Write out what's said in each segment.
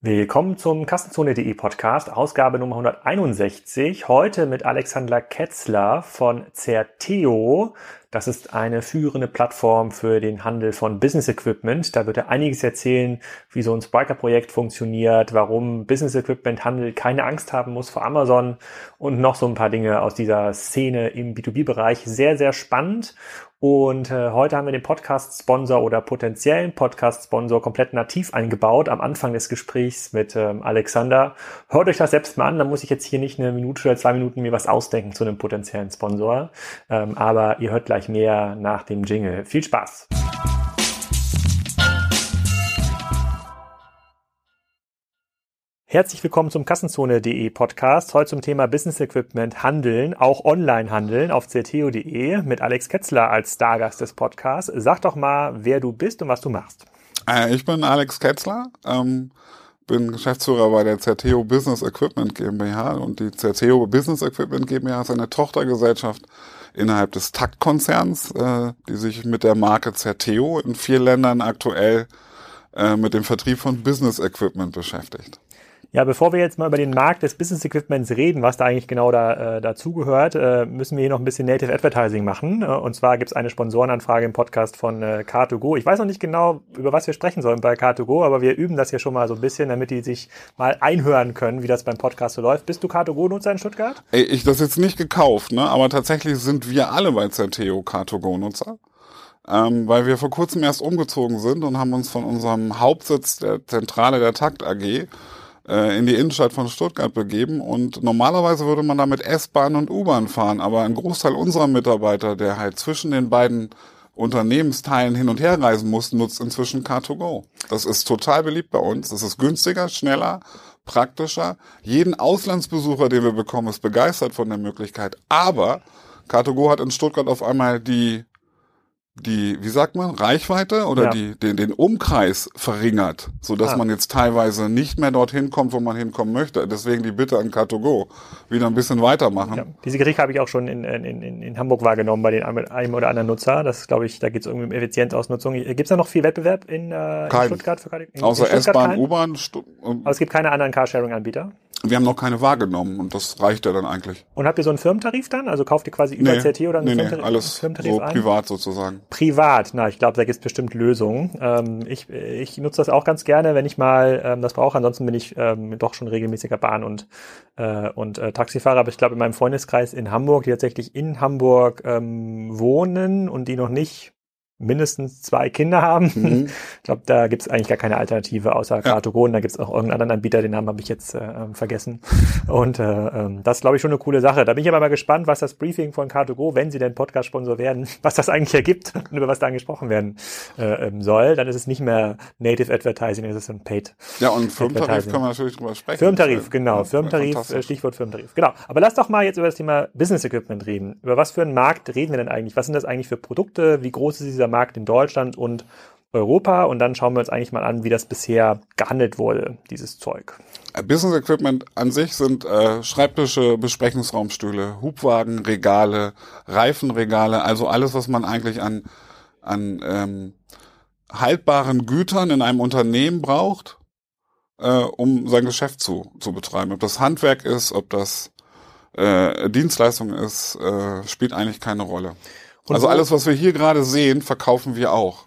Willkommen zum Kassenzone.de Podcast, Ausgabe Nummer 161. Heute mit Alexander Ketzler von Certeo. Das ist eine führende Plattform für den Handel von Business Equipment. Da wird er einiges erzählen, wie so ein Spriker-Projekt funktioniert, warum Business Equipment Handel keine Angst haben muss vor Amazon und noch so ein paar Dinge aus dieser Szene im B2B-Bereich. Sehr, sehr spannend. Und äh, heute haben wir den Podcast-Sponsor oder potenziellen Podcast-Sponsor komplett nativ eingebaut am Anfang des Gesprächs mit ähm, Alexander. Hört euch das selbst mal an, da muss ich jetzt hier nicht eine Minute oder zwei Minuten mir was ausdenken zu einem potenziellen Sponsor. Ähm, aber ihr hört gleich mehr nach dem Jingle. Viel Spaß! Herzlich willkommen zum Kassenzone.de Podcast. Heute zum Thema Business Equipment Handeln, auch online handeln auf certeo.de mit Alex Ketzler als Stargast des Podcasts. Sag doch mal, wer du bist und was du machst. Äh, ich bin Alex Ketzler, ähm, bin Geschäftsführer bei der Certeo Business Equipment GmbH und die Certeo Business Equipment GmbH ist eine Tochtergesellschaft innerhalb des Taktkonzerns, äh, die sich mit der Marke Certeo in vier Ländern aktuell äh, mit dem Vertrieb von Business Equipment beschäftigt. Ja, bevor wir jetzt mal über den Markt des Business Equipments reden, was da eigentlich genau da, äh, dazugehört, äh, müssen wir hier noch ein bisschen Native Advertising machen. Äh, und zwar gibt es eine Sponsorenanfrage im Podcast von äh, Car2Go. Ich weiß noch nicht genau, über was wir sprechen sollen bei Car2Go, aber wir üben das hier schon mal so ein bisschen, damit die sich mal einhören können, wie das beim Podcast so läuft. Bist du Car2Go-Nutzer in Stuttgart? Ey, ich das jetzt nicht gekauft, ne? aber tatsächlich sind wir alle bei Zerteo Car2Go-Nutzer. Ähm, weil wir vor kurzem erst umgezogen sind und haben uns von unserem Hauptsitz der Zentrale der Takt AG in die Innenstadt von Stuttgart begeben und normalerweise würde man da mit S-Bahn und U-Bahn fahren, aber ein Großteil unserer Mitarbeiter, der halt zwischen den beiden Unternehmensteilen hin und her reisen muss, nutzt inzwischen Car2Go. Das ist total beliebt bei uns. Das ist günstiger, schneller, praktischer. Jeden Auslandsbesucher, den wir bekommen, ist begeistert von der Möglichkeit. Aber Car2Go hat in Stuttgart auf einmal die die, wie sagt man, Reichweite oder ja. die, den, den Umkreis verringert, so dass ah. man jetzt teilweise nicht mehr dorthin kommt, wo man hinkommen möchte. Deswegen die Bitte an Car2Go, wieder ein bisschen weitermachen. Ja. Diese Kritik habe ich auch schon in, in, in, in Hamburg wahrgenommen bei den einem oder anderen Nutzer. Das glaube ich, da geht es irgendwie um Effizienzausnutzung. Gibt es da noch viel Wettbewerb in, äh, in Stuttgart? Für, in, Außer S-Bahn, U-Bahn. Aber es gibt keine anderen Carsharing-Anbieter? Wir haben noch keine wahrgenommen und das reicht ja dann eigentlich. Und habt ihr so einen Firmentarif dann? Also kauft ihr quasi über nee, CT oder einen nee, Firmentarif, nee, alles Firmentarif so ein? privat sozusagen. Privat, na, ich glaube, da gibt es bestimmt Lösungen. Ähm, ich, ich nutze das auch ganz gerne, wenn ich mal ähm, das brauche. Ansonsten bin ich ähm, doch schon regelmäßiger Bahn- und, äh, und äh, Taxifahrer. Aber ich glaube, in meinem Freundeskreis in Hamburg, die tatsächlich in Hamburg ähm, wohnen und die noch nicht mindestens zwei Kinder haben. Mhm. Ich glaube, da gibt es eigentlich gar keine Alternative außer ja. Car2Go. Da gibt es auch irgendeinen anderen Anbieter, den Namen habe ich jetzt äh, ähm, vergessen. Und äh, äh, das ist, glaube ich, schon eine coole Sache. Da bin ich aber mal gespannt, was das Briefing von Car2Go, wenn sie denn Podcast-Sponsor werden, was das eigentlich ergibt und über was da angesprochen werden äh, ähm, soll. Dann ist es nicht mehr Native Advertising, es ist ein Paid. Ja, und Firmentarif können wir natürlich drüber sprechen. Firmentarif, genau. Ja, Firmentarif, äh, Stichwort Firmentarif. Genau. Aber lass doch mal jetzt über das Thema Business Equipment reden. Über was für einen Markt reden wir denn eigentlich? Was sind das eigentlich für Produkte? Wie groß ist dieser dieser Markt in Deutschland und Europa und dann schauen wir uns eigentlich mal an, wie das bisher gehandelt wurde, dieses Zeug. Business Equipment an sich sind äh, Schreibtische, Besprechungsraumstühle, Hubwagen, Regale, Reifenregale, also alles, was man eigentlich an, an ähm, haltbaren Gütern in einem Unternehmen braucht, äh, um sein Geschäft zu, zu betreiben. Ob das Handwerk ist, ob das äh, Dienstleistung ist, äh, spielt eigentlich keine Rolle. Und also alles, was wir hier gerade sehen, verkaufen wir auch.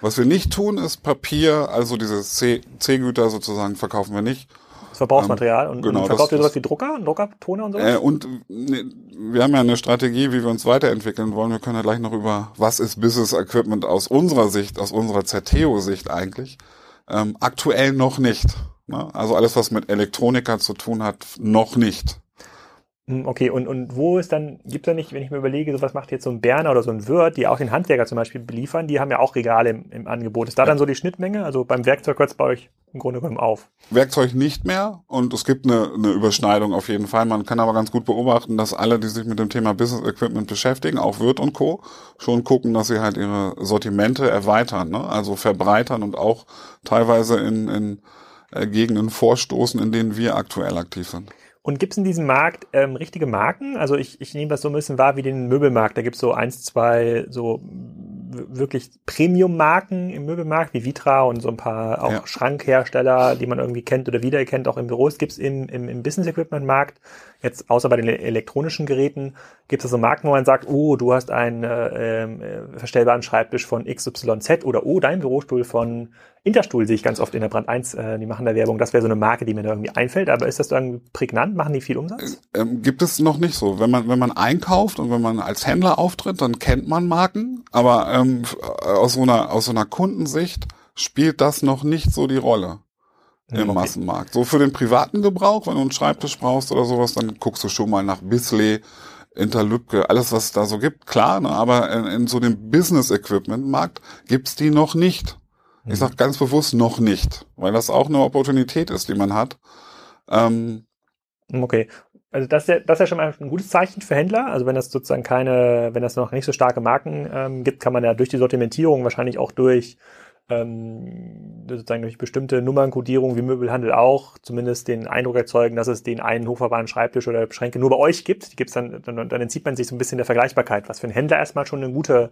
Was wir nicht tun, ist Papier, also diese C-Güter sozusagen verkaufen wir nicht. Das Verbrauchsmaterial. und, genau, verkauft ihr sowas wie Drucker, Drucker, Toner und sowas? Äh, und ne, wir haben ja eine Strategie, wie wir uns weiterentwickeln wollen. Wir können ja gleich noch über, was ist Business Equipment aus unserer Sicht, aus unserer Zerteo-Sicht eigentlich. Ähm, aktuell noch nicht. Ne? Also alles, was mit Elektronika zu tun hat, noch nicht. Hm, okay, und, und wo ist dann, gibt es da nicht, wenn ich mir überlege, so was macht jetzt so ein Berner oder so ein Wirt, die auch den Handwerker zum Beispiel beliefern, die haben ja auch Regale im, im Angebot. Ist da ja. dann so die Schnittmenge? Also beim Werkzeug hört es bei euch im Grunde genommen auf? Werkzeug nicht mehr und es gibt eine, eine Überschneidung auf jeden Fall. Man kann aber ganz gut beobachten, dass alle, die sich mit dem Thema Business Equipment beschäftigen, auch Wirt und Co., schon gucken, dass sie halt ihre Sortimente erweitern, ne? also verbreitern und auch teilweise in, in äh, Gegenden vorstoßen, in denen wir aktuell aktiv sind. Und gibt es in diesem Markt ähm, richtige Marken? Also ich, ich nehme das so ein bisschen wahr wie den Möbelmarkt. Da gibt es so eins, zwei so wirklich Premium-Marken im Möbelmarkt wie Vitra und so ein paar auch Ja. Schrankhersteller, die man irgendwie kennt oder wiedererkennt, auch in Büros, gibt's im, im, im Business-Equipment-Markt, jetzt außer bei den ele- elektronischen Geräten, gibt es so Marken, wo man sagt, oh, du hast einen äh, ähm, äh, verstellbaren Schreibtisch von XYZ oder oh, dein Bürostuhl von Interstuhl sehe ich ganz oft in der Brand 1, äh, die machen da Werbung. Das wäre so eine Marke, die mir da irgendwie einfällt, aber ist das irgendwie prägnant? Machen die viel Umsatz? Ähm, gibt es noch nicht so. Wenn man, wenn man einkauft und wenn man als Händler auftritt, dann kennt man Marken, aber ähm, f- aus, so einer, aus so einer Kundensicht spielt das noch nicht so die Rolle im Okay. Massenmarkt. So für den privaten Gebrauch, wenn du einen Schreibtisch brauchst oder sowas, dann guckst du schon mal nach Bisley, Interlübke, alles was es da so gibt, klar, ne? aber in, in so dem Business-Equipment-Markt gibt's die noch nicht. Ich sag ganz bewusst noch nicht, weil das auch eine Opportunität ist, die man hat. Ähm, Okay. Also das ist, ja, das ist ja schon mal ein gutes Zeichen für Händler. Also wenn das sozusagen keine, wenn das noch nicht so starke Marken ähm, gibt, kann man ja durch die Sortimentierung wahrscheinlich auch durch ähm, sozusagen durch bestimmte Nummernkodierung wie Möbelhandel auch zumindest den Eindruck erzeugen, dass es den einen hochverwahrten Schreibtisch oder Schränke nur bei euch gibt. Die gibt's dann, dann, dann entzieht man sich so ein bisschen der Vergleichbarkeit, was für einen Händler erstmal schon eine gute,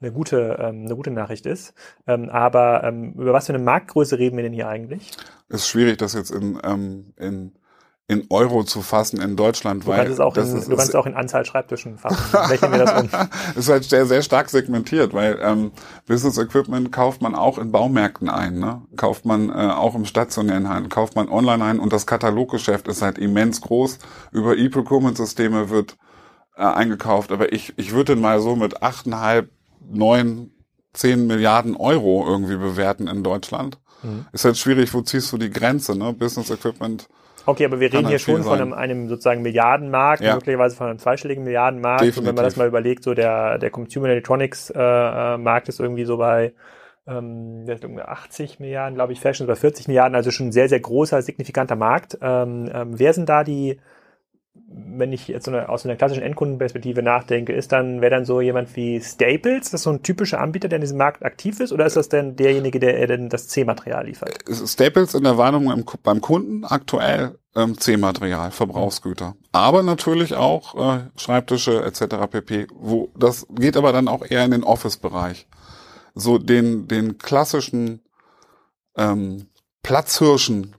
eine gute, ähm, eine gute Nachricht ist. Ähm, aber ähm, über was für eine Marktgröße reden wir denn hier eigentlich? ist schwierig, das jetzt in, ähm, in, in Euro zu fassen in Deutschland, Du weil kannst es auch, das in, ist, du kannst es auch in Anzahl Schreibtischen fassen. Rechnen wir das um. ist halt sehr, sehr stark segmentiert, weil ähm, Business Equipment kauft man auch in Baumärkten ein, ne? kauft man äh, auch im stationären Handel, kauft man online ein und das Kataloggeschäft ist halt immens groß. Über E-Procurement-Systeme wird äh, eingekauft, aber ich, ich würde mal so mit achteinhalb, neun, zehn Milliarden Euro irgendwie bewerten in Deutschland. Mhm. Ist halt schwierig, wo ziehst du die Grenze, ne? Business Equipment. Okay, aber wir reden hier halt viel schon von einem, einem sozusagen Milliardenmarkt, Ja. möglicherweise von einem zweistelligen Milliardenmarkt. Und wenn Definitiv. man das mal überlegt, so der, der Consumer Electronics äh, äh, Markt ist irgendwie so bei ähm, der ist irgendwie 80 Milliarden, glaube ich, Fashion ist bei 40 Milliarden, also schon ein sehr, sehr großer, signifikanter Markt. Ähm, ähm, wer sind da die, wenn ich jetzt so eine, aus einer klassischen Endkundenperspektive nachdenke, ist dann, wäre dann so jemand wie Staples, das ist so ein typischer Anbieter, der in diesem Markt aktiv ist, oder ist das denn derjenige, der denn das C-Material liefert? Staples in der Warnung im, beim Kunden aktuell ähm, C-Material, Verbrauchsgüter. Aber natürlich auch äh, Schreibtische etc. pp. Wo das geht aber dann auch eher in den Office-Bereich. So den den klassischen ähm, Platzhirschen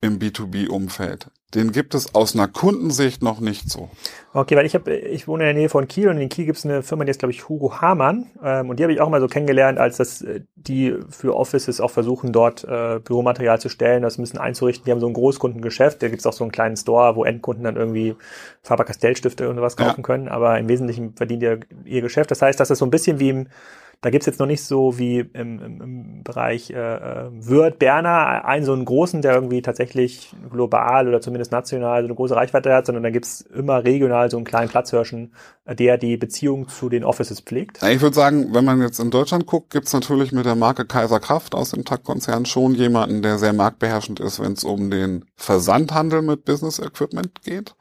im B2B-Umfeld. Den gibt es aus einer Kundensicht noch nicht so. Okay, weil ich habe, ich wohne in der Nähe von Kiel und in Kiel gibt es eine Firma, die ist, glaube ich, Hugo Hamann. Ähm, und die habe ich auch mal so kennengelernt, als das äh, die für Offices auch versuchen, dort äh, Büromaterial zu stellen, das ein bisschen einzurichten. Die haben so ein Großkundengeschäft, da gibt es auch so einen kleinen Store, wo Endkunden dann irgendwie Faber-Castell-Stifte und sowas Ja. kaufen können. Aber im Wesentlichen verdient ihr ihr Geschäft. Das heißt, das ist so ein bisschen wie im da gibt's jetzt noch nicht so wie im, im, im Bereich äh, äh, Würth, Berner, einen so einen großen, der irgendwie tatsächlich global oder zumindest national so eine große Reichweite hat, sondern da gibt's immer regional so einen kleinen Platzhirschen, äh, der die Beziehung zu den Offices pflegt. Ich würde sagen, wenn man jetzt in Deutschland guckt, gibt's natürlich mit der Marke Kaiser Kraft aus dem TAG-Konzern schon jemanden, der sehr marktbeherrschend ist, wenn es um den Versandhandel mit Business Equipment geht.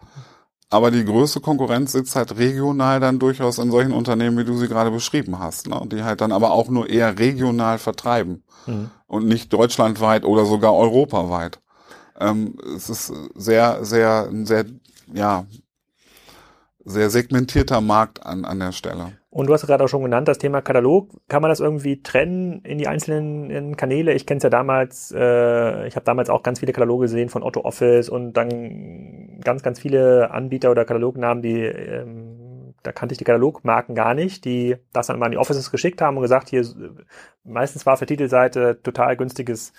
Aber die größte Konkurrenz sitzt halt regional dann durchaus in solchen Unternehmen, wie du sie gerade beschrieben hast, ne? die halt dann aber auch nur eher regional vertreiben Mhm. und nicht deutschlandweit oder sogar europaweit. Ähm, es ist sehr, sehr, ein sehr, ja, sehr segmentierter Markt an, an der Stelle. Und du hast gerade auch schon genannt, das Thema Katalog. Kann man das irgendwie trennen in die einzelnen in Kanäle? Ich kenne es ja damals, äh, ich habe damals auch ganz viele Kataloge gesehen von Otto Office und dann ganz, ganz viele Anbieter oder Katalognamen, die ähm, da kannte ich die Katalogmarken gar nicht, die das dann mal an die Offices geschickt haben und gesagt, hier meistens war der Titelseite total günstiges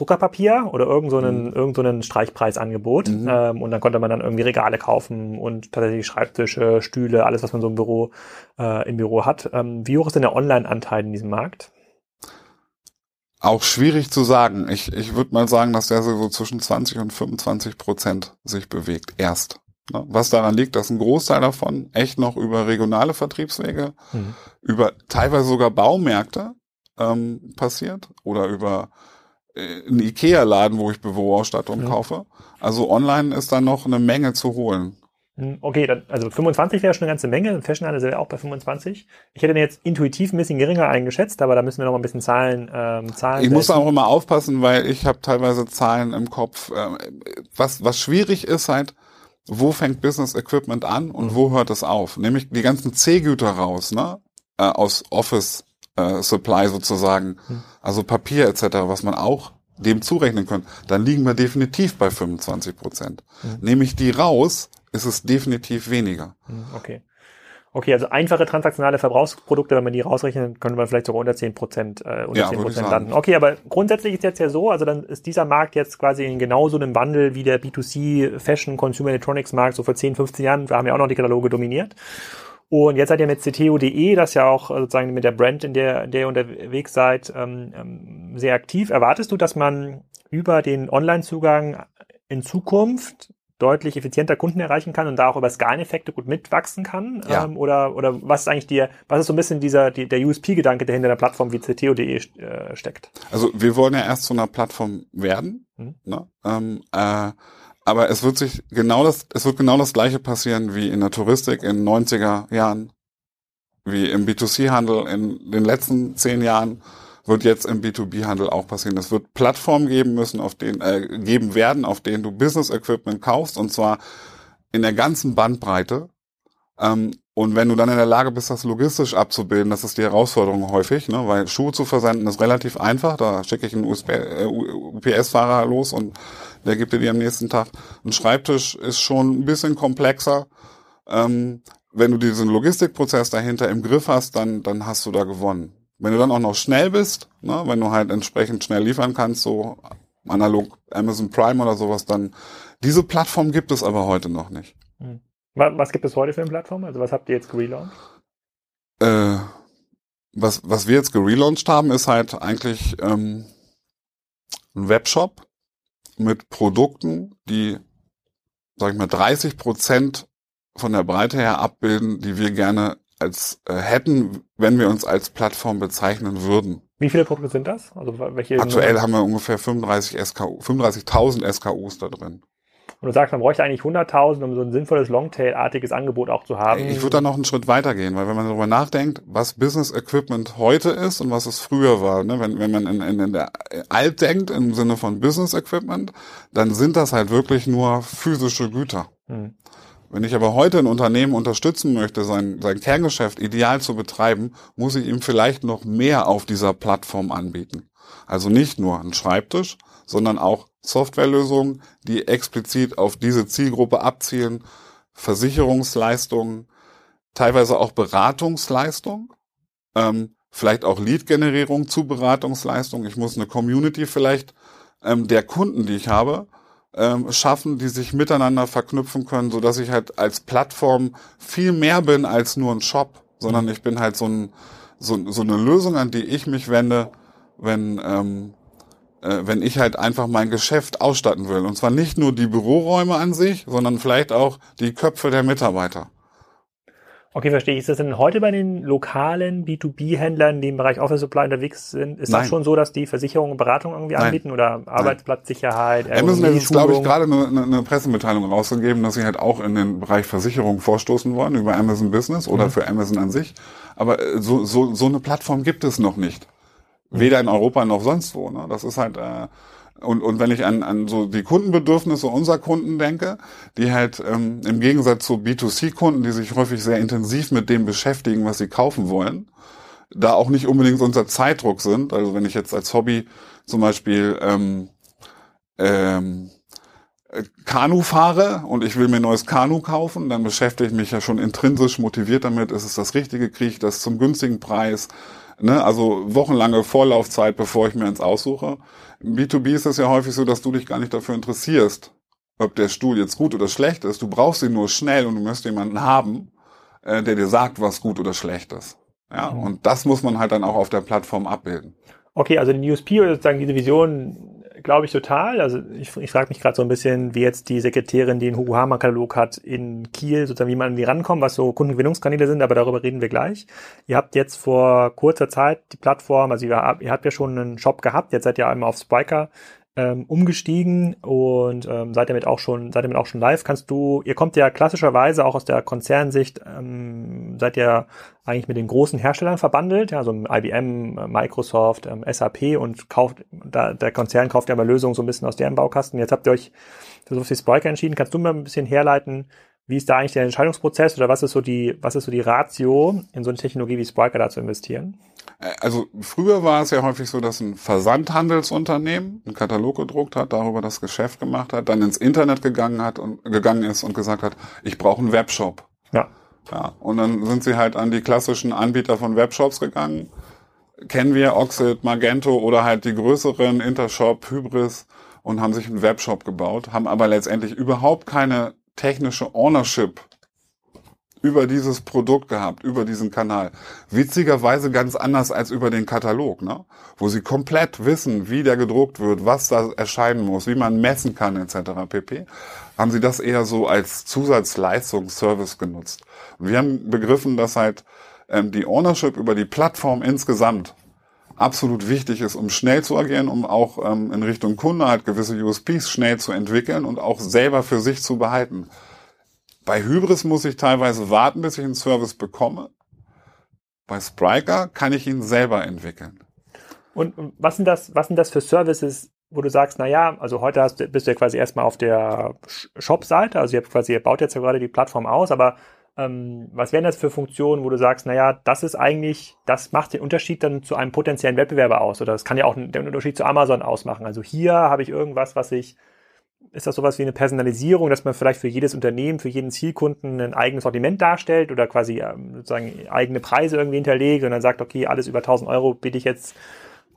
Druckerpapier oder irgend so einen, Mhm. irgend so einen Streichpreisangebot. Mhm. Ähm, und dann konnte man dann irgendwie Regale kaufen und tatsächlich Schreibtische, Stühle, alles, was man so im Büro, äh, im Büro hat. Ähm, wie hoch ist denn der Online-Anteil in diesem Markt? Auch schwierig zu sagen. Ich, ich würde mal sagen, dass der so zwischen 20 und 25 Prozent sich bewegt. Erst. Ne? Was daran liegt, dass ein Großteil davon echt noch über regionale Vertriebswege, Mhm. über teilweise sogar Baumärkte ähm, passiert oder über einen Ikea-Laden, wo ich Büroausstattung Mhm. kaufe. Also online ist da noch eine Menge zu holen. Hm, Okay, dann, also 25 wäre schon eine ganze Menge. Fashionhandel sind wir auch bei 25. Ich hätte den jetzt intuitiv ein bisschen geringer eingeschätzt, aber da müssen wir noch mal ein bisschen Zahlen, ähm, Zahlen. Ich muss setzen. auch immer aufpassen, weil ich habe teilweise Zahlen im Kopf. Ähm, Was, was schwierig ist halt, wo fängt Business Equipment an und Mhm. wo hört es auf? Nämlich die ganzen C-Güter raus, ne? Äh, aus Office äh, Supply sozusagen, hm. also Papier etc., was man auch dem zurechnen könnte, dann liegen wir definitiv bei 25 Prozent. Hm. Nehme ich die raus, ist es definitiv weniger. Hm, okay. Okay, also einfache transaktionale Verbrauchsprodukte, wenn man die rausrechnet, könnte man vielleicht sogar unter 10 Prozent, äh, unter ja, 10 Prozent landen. Okay, aber grundsätzlich ist jetzt ja so, also dann ist dieser Markt jetzt quasi in genauso einem Wandel wie der B2C Fashion Consumer Electronics Markt so vor 10, 15 Jahren. Da haben ja auch noch die Kataloge dominiert. Und jetzt seid ihr mit CTO.de, das ja auch sozusagen mit der Brand, in der, in der ihr unterwegs seid, ähm, ähm, sehr aktiv. Erwartest du, dass man über den Online-Zugang in Zukunft deutlich effizienter Kunden erreichen kann und da auch über Skaleneffekte gut mitwachsen kann? Ja. Ähm, oder, oder was ist eigentlich dir, was ist so ein bisschen dieser, die, der USP-Gedanke, der hinter einer Plattform wie CTO.de äh, steckt? Also wir wollen ja erst zu einer Plattform werden, mhm. ne? ähm, äh, aber es wird sich genau das, es wird genau das gleiche passieren wie in der Touristik in 90er Jahren, wie im B2C-Handel in den letzten zehn Jahren wird jetzt im B2B-Handel auch passieren. Es wird Plattformen geben müssen, auf denen, äh, geben werden, auf denen du Business Equipment kaufst und zwar in der ganzen Bandbreite. Ähm, und wenn du dann in der Lage bist, das logistisch abzubilden, das ist die Herausforderung häufig, ne? weil Schuhe zu versenden ist relativ einfach. Da schicke ich einen äh, UPS-Fahrer los und der gibt dir die am nächsten Tag. Ein Schreibtisch ist schon ein bisschen komplexer. Ähm, wenn du diesen Logistikprozess dahinter im Griff hast, dann, dann hast du da gewonnen. Wenn du dann auch noch schnell bist, ne, wenn du halt entsprechend schnell liefern kannst, so analog Amazon Prime oder sowas, dann diese Plattform gibt es aber heute noch nicht. Hm. Was gibt es heute für eine Plattform? Also was habt ihr jetzt gelauncht? Äh, was, was wir jetzt gelauncht haben, ist halt eigentlich ähm, ein Webshop mit Produkten, die, sag ich mal, 30 Prozent von der Breite her abbilden, die wir gerne als äh, hätten, wenn wir uns als Plattform bezeichnen würden. Wie viele Produkte sind das? Also welche Aktuell haben wir ungefähr 35 SKU, 35.000 SKUs da drin. Und du sagst, man bräuchte eigentlich 100.000, um so ein sinnvolles Longtail-artiges Angebot auch zu haben. Ich würde da noch einen Schritt weiter gehen, weil wenn man darüber nachdenkt, was Business Equipment heute ist und was es früher war, ne? wenn, wenn man in, in, in der alt denkt im Sinne von Business Equipment, dann sind das halt wirklich nur physische Güter. Hm. Wenn ich aber heute ein Unternehmen unterstützen möchte, sein, sein Kerngeschäft ideal zu betreiben, muss ich ihm vielleicht noch mehr auf dieser Plattform anbieten. Also nicht nur ein Schreibtisch, sondern auch Softwarelösungen, die explizit auf diese Zielgruppe abzielen, Versicherungsleistungen, teilweise auch Beratungsleistungen, ähm, vielleicht auch Lead-Generierung zu Beratungsleistungen. Ich muss eine Community vielleicht ähm, der Kunden, die ich habe, ähm, schaffen, die sich miteinander verknüpfen können, so dass ich halt als Plattform viel mehr bin als nur ein Shop, sondern mhm. ich bin halt so, ein, so, so eine Lösung, an die ich mich wende, wenn ähm, äh, wenn ich halt einfach mein Geschäft ausstatten will. Und zwar nicht nur die Büroräume an sich, sondern vielleicht auch die Köpfe der Mitarbeiter. Okay, verstehe ich. Ist das denn heute bei den lokalen B2B-Händlern, die im Bereich Office Supply unterwegs sind, ist Nein. das schon so, dass die Versicherung und Beratung irgendwie Nein. anbieten oder Arbeitsplatzsicherheit? Amazon hat jetzt, glaube ich, gerade eine, eine, Pressemitteilung rausgegeben, dass sie halt auch in den Bereich Versicherung vorstoßen wollen über Amazon Business oder mhm. für Amazon an sich. Aber äh, so, so, so eine Plattform gibt es noch nicht. Mhm. Weder in Europa noch sonst wo. Ne? Das ist halt äh, und, und wenn ich an, an so die Kundenbedürfnisse unserer Kunden denke, die halt ähm, im Gegensatz zu B2C-Kunden, die sich häufig sehr intensiv mit dem beschäftigen, was sie kaufen wollen, da auch nicht unbedingt unter Zeitdruck sind. Also wenn ich jetzt als Hobby zum Beispiel ähm, ähm, Kanu fahre und ich will mir ein neues Kanu kaufen, dann beschäftige ich mich ja schon intrinsisch motiviert damit, ist es das Richtige, kriege ich das zum günstigen Preis, ne? also wochenlange Vorlaufzeit, bevor ich mir eins aussuche. Im B2B ist es ja häufig so, dass du dich gar nicht dafür interessierst, ob der Stuhl jetzt gut oder schlecht ist. Du brauchst ihn nur schnell und du musst jemanden haben, äh, der dir sagt, was gut oder schlecht ist. Ja, mhm. und das muss man halt dann auch auf der Plattform abbilden. Okay, also die USP oder sozusagen diese Vision glaube ich total. Also ich, ich frage mich gerade so ein bisschen, wie jetzt die Sekretärin, die einen Hugo Hamer Katalog hat in Kiel, sozusagen wie man an die rankommt, was so Kundengewinnungskanäle sind, aber darüber reden wir gleich. Ihr habt jetzt vor kurzer Zeit die Plattform, also ihr, ihr habt ja schon einen Shop gehabt, jetzt seid ihr einmal auf Spiker ähm, umgestiegen und ähm, seid damit auch schon seid damit auch schon live. Kannst du, ihr kommt ja klassischerweise auch aus der Konzernsicht, ähm, seid ihr eigentlich mit den großen Herstellern verbandelt, ja, so IBM, Microsoft, ähm, SAP und kauft, da, der Konzern kauft ja mal Lösungen so ein bisschen aus deren Baukasten. Jetzt habt ihr euch für so viel Spriker entschieden. Kannst du mal ein bisschen herleiten, wie ist da eigentlich der Entscheidungsprozess oder was ist so die, was ist so die Ratio, in so eine Technologie wie Spriker da zu investieren? Äh, also früher war es ja häufig so, dass ein Versandhandelsunternehmen einen Katalog gedruckt hat, darüber das Geschäft gemacht hat, dann ins Internet gegangen hat und gegangen ist und gesagt hat, ich brauche einen Webshop. Ja. Ja, und dann sind sie halt an die klassischen Anbieter von Webshops gegangen. Kennen wir Oxid, Magento oder halt die größeren Intershop, Hybris und haben sich einen Webshop gebaut, haben aber letztendlich überhaupt keine technische Ownership über dieses Produkt gehabt, über diesen Kanal. Witzigerweise ganz anders als über den Katalog, ne? wo sie komplett wissen, wie der gedruckt wird, was da erscheinen muss, wie man messen kann etc. pp. Haben sie das eher so als Zusatzleistungsservice genutzt. Wir haben begriffen, dass halt ähm, die Ownership über die Plattform insgesamt absolut wichtig ist, um schnell zu agieren, um auch ähm, in Richtung Kunde halt gewisse USPs schnell zu entwickeln und auch selber für sich zu behalten. Bei Hybris muss ich teilweise warten, bis ich einen Service bekomme. Bei Spriker kann ich ihn selber entwickeln. Und was sind das, was sind das für Services, wo du sagst, na ja, also heute hast, bist du ja quasi erstmal auf der Shop-Seite, also ihr habt quasi, ihr baut jetzt ja gerade die Plattform aus, aber ähm, was wären das für Funktionen, wo du sagst, na ja, das ist eigentlich, das macht den Unterschied dann zu einem potenziellen Wettbewerber aus oder das kann ja auch den Unterschied zu Amazon ausmachen. Also hier habe ich irgendwas, was ich ist das sowas wie eine Personalisierung, dass man vielleicht für jedes Unternehmen, für jeden Zielkunden ein eigenes Sortiment darstellt oder quasi ähm, sozusagen eigene Preise irgendwie hinterlegt und dann sagt, okay, alles über 1000 Euro biete ich jetzt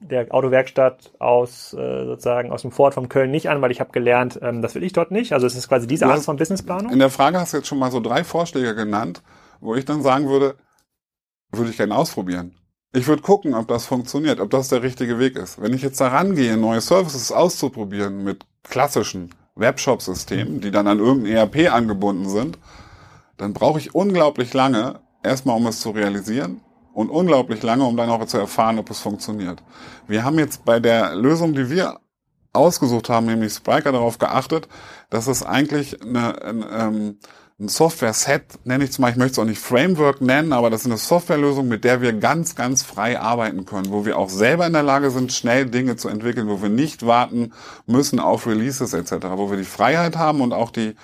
der Autowerkstatt aus äh, sozusagen aus dem Fort von Köln nicht an, weil ich habe gelernt, ähm, das will ich dort nicht. Also es ist quasi diese Art von Businessplanung. In der Frage hast du jetzt schon mal so drei Vorschläge genannt, wo ich dann sagen würde, würde ich gerne ausprobieren. Ich würde gucken, ob das funktioniert, ob das der richtige Weg ist. Wenn ich jetzt da rangehe, neue Services auszuprobieren mit klassischen Webshop-Systemen, die dann an irgendein ERP angebunden sind, dann brauche ich unglaublich lange, erstmal um es zu realisieren und unglaublich lange, um dann auch zu erfahren, ob es funktioniert. Wir haben jetzt bei der Lösung, die wir ausgesucht haben, nämlich Spriker, darauf geachtet, dass es eigentlich eine, eine, ähm, ein Software-Set, nenne ich es mal, ich möchte es auch nicht Framework nennen, aber das ist eine Softwarelösung, mit der wir ganz, ganz frei arbeiten können, wo wir auch selber in der Lage sind, schnell Dinge zu entwickeln, wo wir nicht warten müssen auf Releases etc., wo wir die Freiheit haben und auch die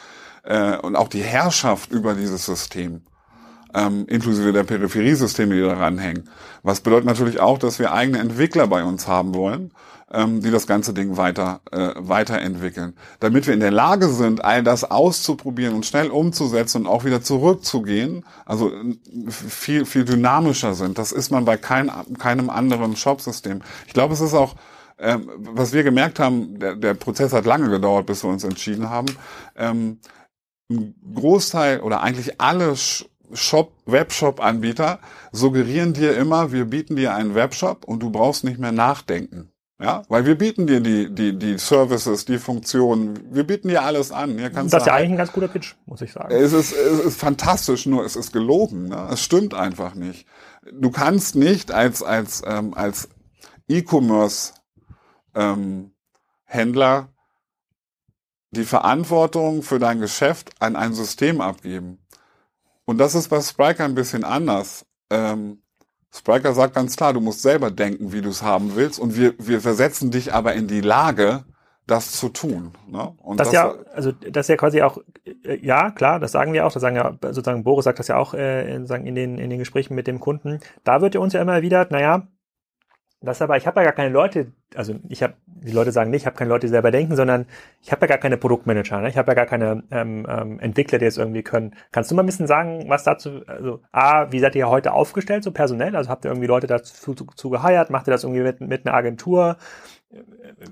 äh, und auch die Herrschaft über dieses System ähm, inklusive der Peripheriesysteme, die daran hängen. Was bedeutet natürlich auch, dass wir eigene Entwickler bei uns haben wollen, ähm, die das ganze Ding weiter äh, weiterentwickeln, damit wir in der Lage sind, all das auszuprobieren und schnell umzusetzen und auch wieder zurückzugehen, also viel viel dynamischer sind. Das ist man bei kein, keinem anderen Shopsystem. Ich glaube, es ist auch ähm, was wir gemerkt haben, der, der Prozess hat lange gedauert, bis wir uns entschieden haben. Ähm, ein Großteil oder eigentlich alle Shop, Webshop-Anbieter suggerieren dir immer, wir bieten dir einen Webshop und du brauchst nicht mehr nachdenken. Ja, weil wir bieten dir die, die, die Services, die Funktionen, wir bieten dir alles an. Hier kannst das ist ja eigentlich ein ganz guter Pitch, muss ich sagen. Es ist, es ist fantastisch, nur es ist gelogen. Ne? Es stimmt einfach nicht. Du kannst nicht als, als, ähm, als E-Commerce ähm, Händler die Verantwortung für dein Geschäft an ein System abgeben. Und das ist bei Spriker ein bisschen anders. Ähm, Spriker sagt ganz klar, du musst selber denken, wie du es haben willst. Und wir, wir versetzen dich aber in die Lage, das zu tun. Ne? Und das, das ja, also das ist ja quasi auch, äh, ja klar, das sagen wir auch, das sagen ja sozusagen Boris sagt das ja auch äh, in, in den in den Gesprächen mit dem Kunden. Da wird ja uns ja immer erwidert, naja, das aber, ich habe ja gar keine Leute, also ich habe, die Leute sagen nicht, ich habe keine Leute, die selber denken, sondern ich habe ja gar keine Produktmanager, ne? ich habe ja gar keine ähm, ähm, Entwickler, die es irgendwie können. Kannst du mal ein bisschen sagen, was dazu, also A, wie seid ihr heute aufgestellt, so personell? Also habt ihr irgendwie Leute dazu zu, zu geheiert? Macht ihr das irgendwie mit, mit einer Agentur?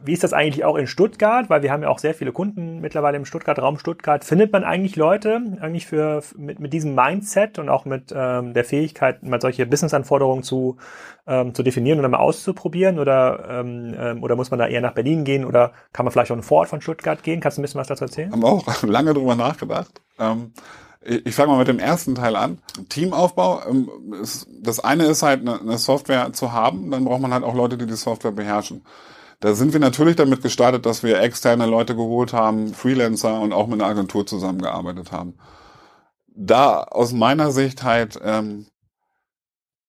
Wie ist das eigentlich auch in Stuttgart? Weil wir haben ja auch sehr viele Kunden mittlerweile im Stuttgart-Raum Stuttgart. Findet man eigentlich Leute eigentlich für mit, mit diesem Mindset und auch mit ähm, der Fähigkeit, mal solche Business-Anforderungen zu, ähm, zu definieren und dann mal auszuprobieren? Oder, ähm, ähm, oder muss man da eher nach Berlin gehen oder kann man vielleicht auch einen Vorort von Stuttgart gehen? Kannst du ein bisschen was dazu erzählen? Haben auch lange drüber nachgedacht. Ähm ich fange mal mit dem ersten Teil an. Teamaufbau. Ähm, das eine ist halt eine Software zu haben, dann braucht man halt auch Leute, die die Software beherrschen. Da sind wir natürlich damit gestartet, dass wir externe Leute geholt haben, Freelancer und auch mit einer Agentur zusammengearbeitet haben. Da aus meiner Sicht halt ähm,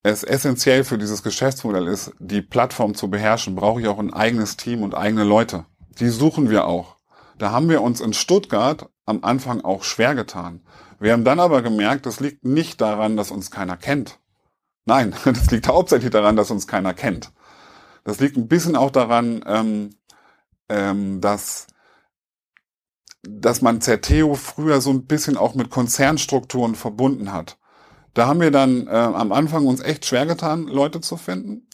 es essentiell für dieses Geschäftsmodell ist, die Plattform zu beherrschen, brauche ich auch ein eigenes Team und eigene Leute. Die suchen wir auch. Da haben wir uns in Stuttgart am Anfang auch schwer getan. Wir haben dann aber gemerkt, das liegt nicht daran, dass uns keiner kennt, Nein, das liegt hauptsächlich daran, dass uns keiner kennt. Das liegt ein bisschen auch daran, ähm, ähm, dass dass man Zerteo früher so ein bisschen auch mit Konzernstrukturen verbunden hat. Da haben wir dann äh, am Anfang uns echt schwer getan, Leute zu finden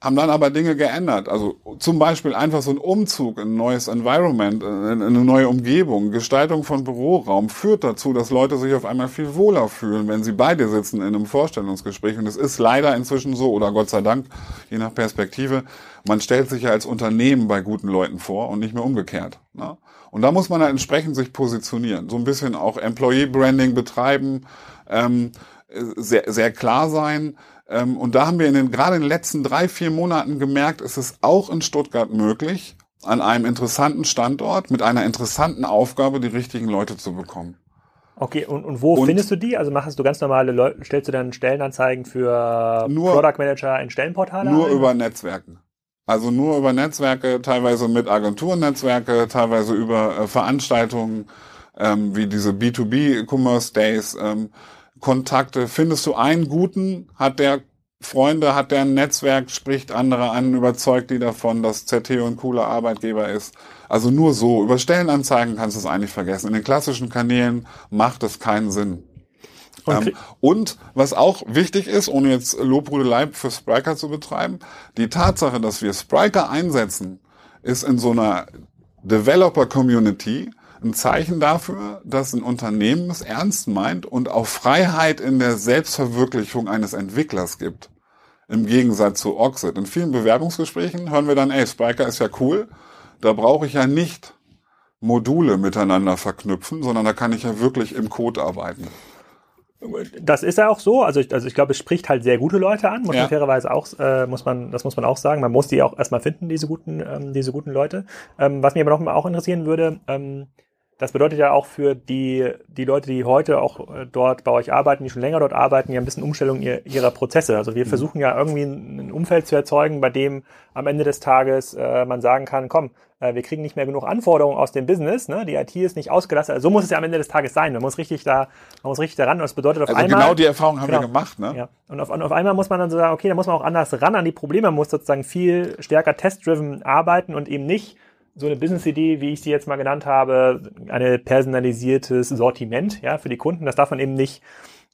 haben dann aber Dinge geändert. Also zum Beispiel einfach so ein Umzug in ein neues Environment, in eine neue Umgebung, Gestaltung von Büroraum führt dazu, dass Leute sich auf einmal viel wohler fühlen, wenn sie bei dir sitzen in einem Vorstellungsgespräch. Und es ist leider inzwischen so, oder Gott sei Dank, je nach Perspektive, man stellt sich ja als Unternehmen bei guten Leuten vor und nicht mehr umgekehrt. Ne? Und da muss man halt entsprechend sich positionieren. So ein bisschen auch Employee Branding betreiben, ähm, sehr, sehr klar sein, und da haben wir in den, gerade in den letzten drei, vier Monaten gemerkt, es ist auch in Stuttgart möglich, an einem interessanten Standort mit einer interessanten Aufgabe die richtigen Leute zu bekommen. Okay, und, und wo und findest du die? Also machst du ganz normale Leute, stellst du dann Stellenanzeigen für nur, Product Manager in Stellenportale? Nur ein? über Netzwerken. Also nur über Netzwerke, teilweise mit Agenturnetzwerke, teilweise über äh, Veranstaltungen ähm, wie diese B2B Commerce Days. Ähm, Kontakte. Findest du einen guten, hat der Freunde, hat der ein Netzwerk, spricht andere an, überzeugt die davon, dass ZTO ein cooler Arbeitgeber ist. Also nur so. Über Stellenanzeigen kannst du es eigentlich vergessen. In den klassischen Kanälen macht es keinen Sinn. Okay. Ähm, und was auch wichtig ist, ohne jetzt Lobhudelei für Spriker zu betreiben, die Tatsache, dass wir Spriker einsetzen, ist in so einer Developer Community ein Zeichen dafür, dass ein Unternehmen es ernst meint und auch Freiheit in der Selbstverwirklichung eines Entwicklers gibt. Im Gegensatz zu Oxid. In vielen Bewerbungsgesprächen hören wir dann, ey, Spiker ist ja cool, da brauche ich ja nicht Module miteinander verknüpfen, sondern da kann ich ja wirklich im Code arbeiten. Das ist ja auch so. Also ich, also ich glaube, es spricht halt sehr gute Leute an, muss ja. man fairerweise auch, äh, muss man, das muss man auch sagen. Man muss die auch erstmal finden, diese guten, ähm, diese guten Leute. Ähm, was mich aber noch mal auch interessieren würde, ähm, das bedeutet ja auch für die, die Leute, die heute auch äh, dort bei euch arbeiten, die schon länger dort arbeiten, ja ein bisschen Umstellung ihrer Prozesse. Also wir mhm. versuchen ja irgendwie ein Umfeld zu erzeugen, bei dem am Ende des Tages äh, man sagen kann, komm, äh, wir kriegen nicht mehr genug Anforderungen aus dem Business, ne? die IT ist nicht ausgelastet. Also so muss es ja am Ende des Tages sein. Man muss richtig da, man muss richtig daran. Und das bedeutet auf also einmal. Genau die Erfahrung haben genau, wir gemacht, ne? Ja. Und auf, und auf einmal muss man dann so sagen, okay, da muss man auch anders ran an die Probleme. Man muss sozusagen viel stärker test-driven arbeiten und eben nicht so eine Business-Idee, wie ich sie jetzt mal genannt habe, ein personalisiertes Sortiment ja, für die Kunden. Das darf man eben nicht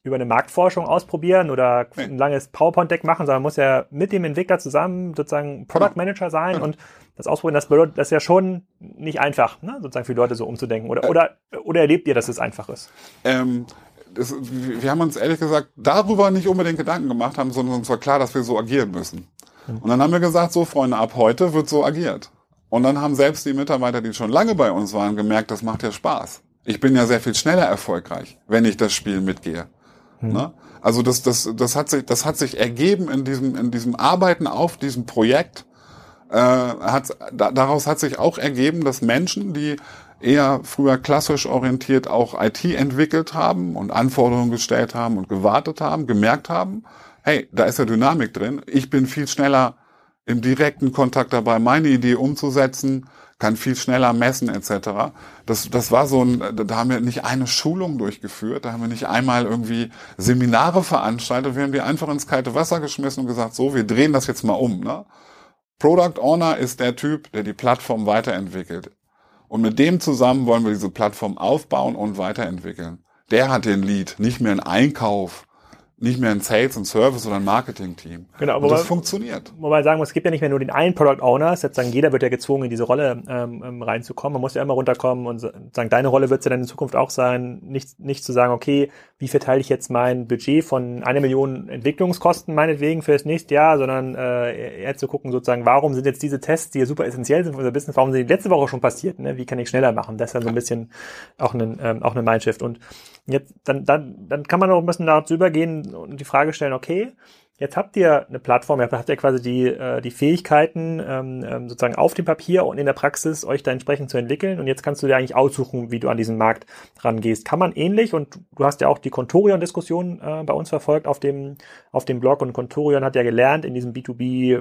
über eine Marktforschung ausprobieren oder ein langes PowerPoint-Deck machen, sondern muss ja mit dem Entwickler zusammen sozusagen Product genau. Manager sein und das ausprobieren. Das bedeutet, das ist ja schon nicht einfach, ne? sozusagen für die Leute so umzudenken. Oder, äh, oder, oder erlebt ihr, dass es einfach ist? Ähm, das, wir haben uns ehrlich gesagt darüber nicht unbedingt Gedanken gemacht haben, sondern uns war klar, dass wir so agieren müssen. Hm. Und dann haben wir gesagt, so Freunde, ab heute wird so agiert. Und dann haben selbst die Mitarbeiter, die schon lange bei uns waren, gemerkt, das macht ja Spaß. Ich bin ja sehr viel schneller erfolgreich, wenn ich das Spiel mitgehe. Hm. Ne? Also das, das, das, hat sich, das hat sich ergeben in diesem, in diesem Arbeiten auf diesem Projekt. Äh, hat, da, daraus hat sich auch ergeben, dass Menschen, die eher früher klassisch orientiert auch IT entwickelt haben und Anforderungen gestellt haben und gewartet haben, gemerkt haben, hey, da ist ja Dynamik drin. Ich bin viel schneller im direkten Kontakt dabei, meine Idee umzusetzen, kann viel schneller messen etc. Das, das war so ein, da haben wir nicht eine Schulung durchgeführt, da haben wir nicht einmal irgendwie Seminare veranstaltet, wir haben die einfach ins kalte Wasser geschmissen und gesagt, so, wir drehen das jetzt mal um. Ne? Product Owner ist der Typ, der die Plattform weiterentwickelt. Und mit dem zusammen wollen wir diese Plattform aufbauen und weiterentwickeln. Der hat den Lead, nicht mehr ein Einkauf nicht mehr ein Sales und Service oder ein Marketing-Team. Genau, aber das man, funktioniert. Wobei man sagen muss, es gibt ja nicht mehr nur den einen Product Owner, sozusagen jeder wird ja gezwungen, in diese Rolle ähm, ähm, reinzukommen. Man muss ja immer runterkommen und sagen, deine Rolle wird es ja dann in Zukunft auch sein, nicht, nicht zu sagen, okay, wie verteile ich jetzt mein Budget von einer Million Entwicklungskosten meinetwegen für das nächste Jahr, sondern äh, eher zu gucken, sozusagen, warum sind jetzt diese Tests, die ja super essentiell sind für unser Business, warum sind die letzte Woche schon passiert? Ne? Wie kann ich schneller machen? Das ist ja so ein bisschen auch ein, ähm, auch eine Mindshift. Und jetzt, dann, dann, dann kann man auch ein bisschen dazu übergehen und die Frage stellen, okay, Jetzt habt ihr eine Plattform, ihr habt ja quasi die, äh, die Fähigkeiten, ähm, ähm, sozusagen auf dem Papier und in der Praxis euch da entsprechend zu entwickeln. Und jetzt kannst du dir eigentlich aussuchen, wie du an diesen Markt rangehst. Kann man ähnlich, und du hast ja auch die Contorion-Diskussion äh, bei uns verfolgt auf dem, auf dem Blog. Und Contorion hat ja gelernt, in diesem B2B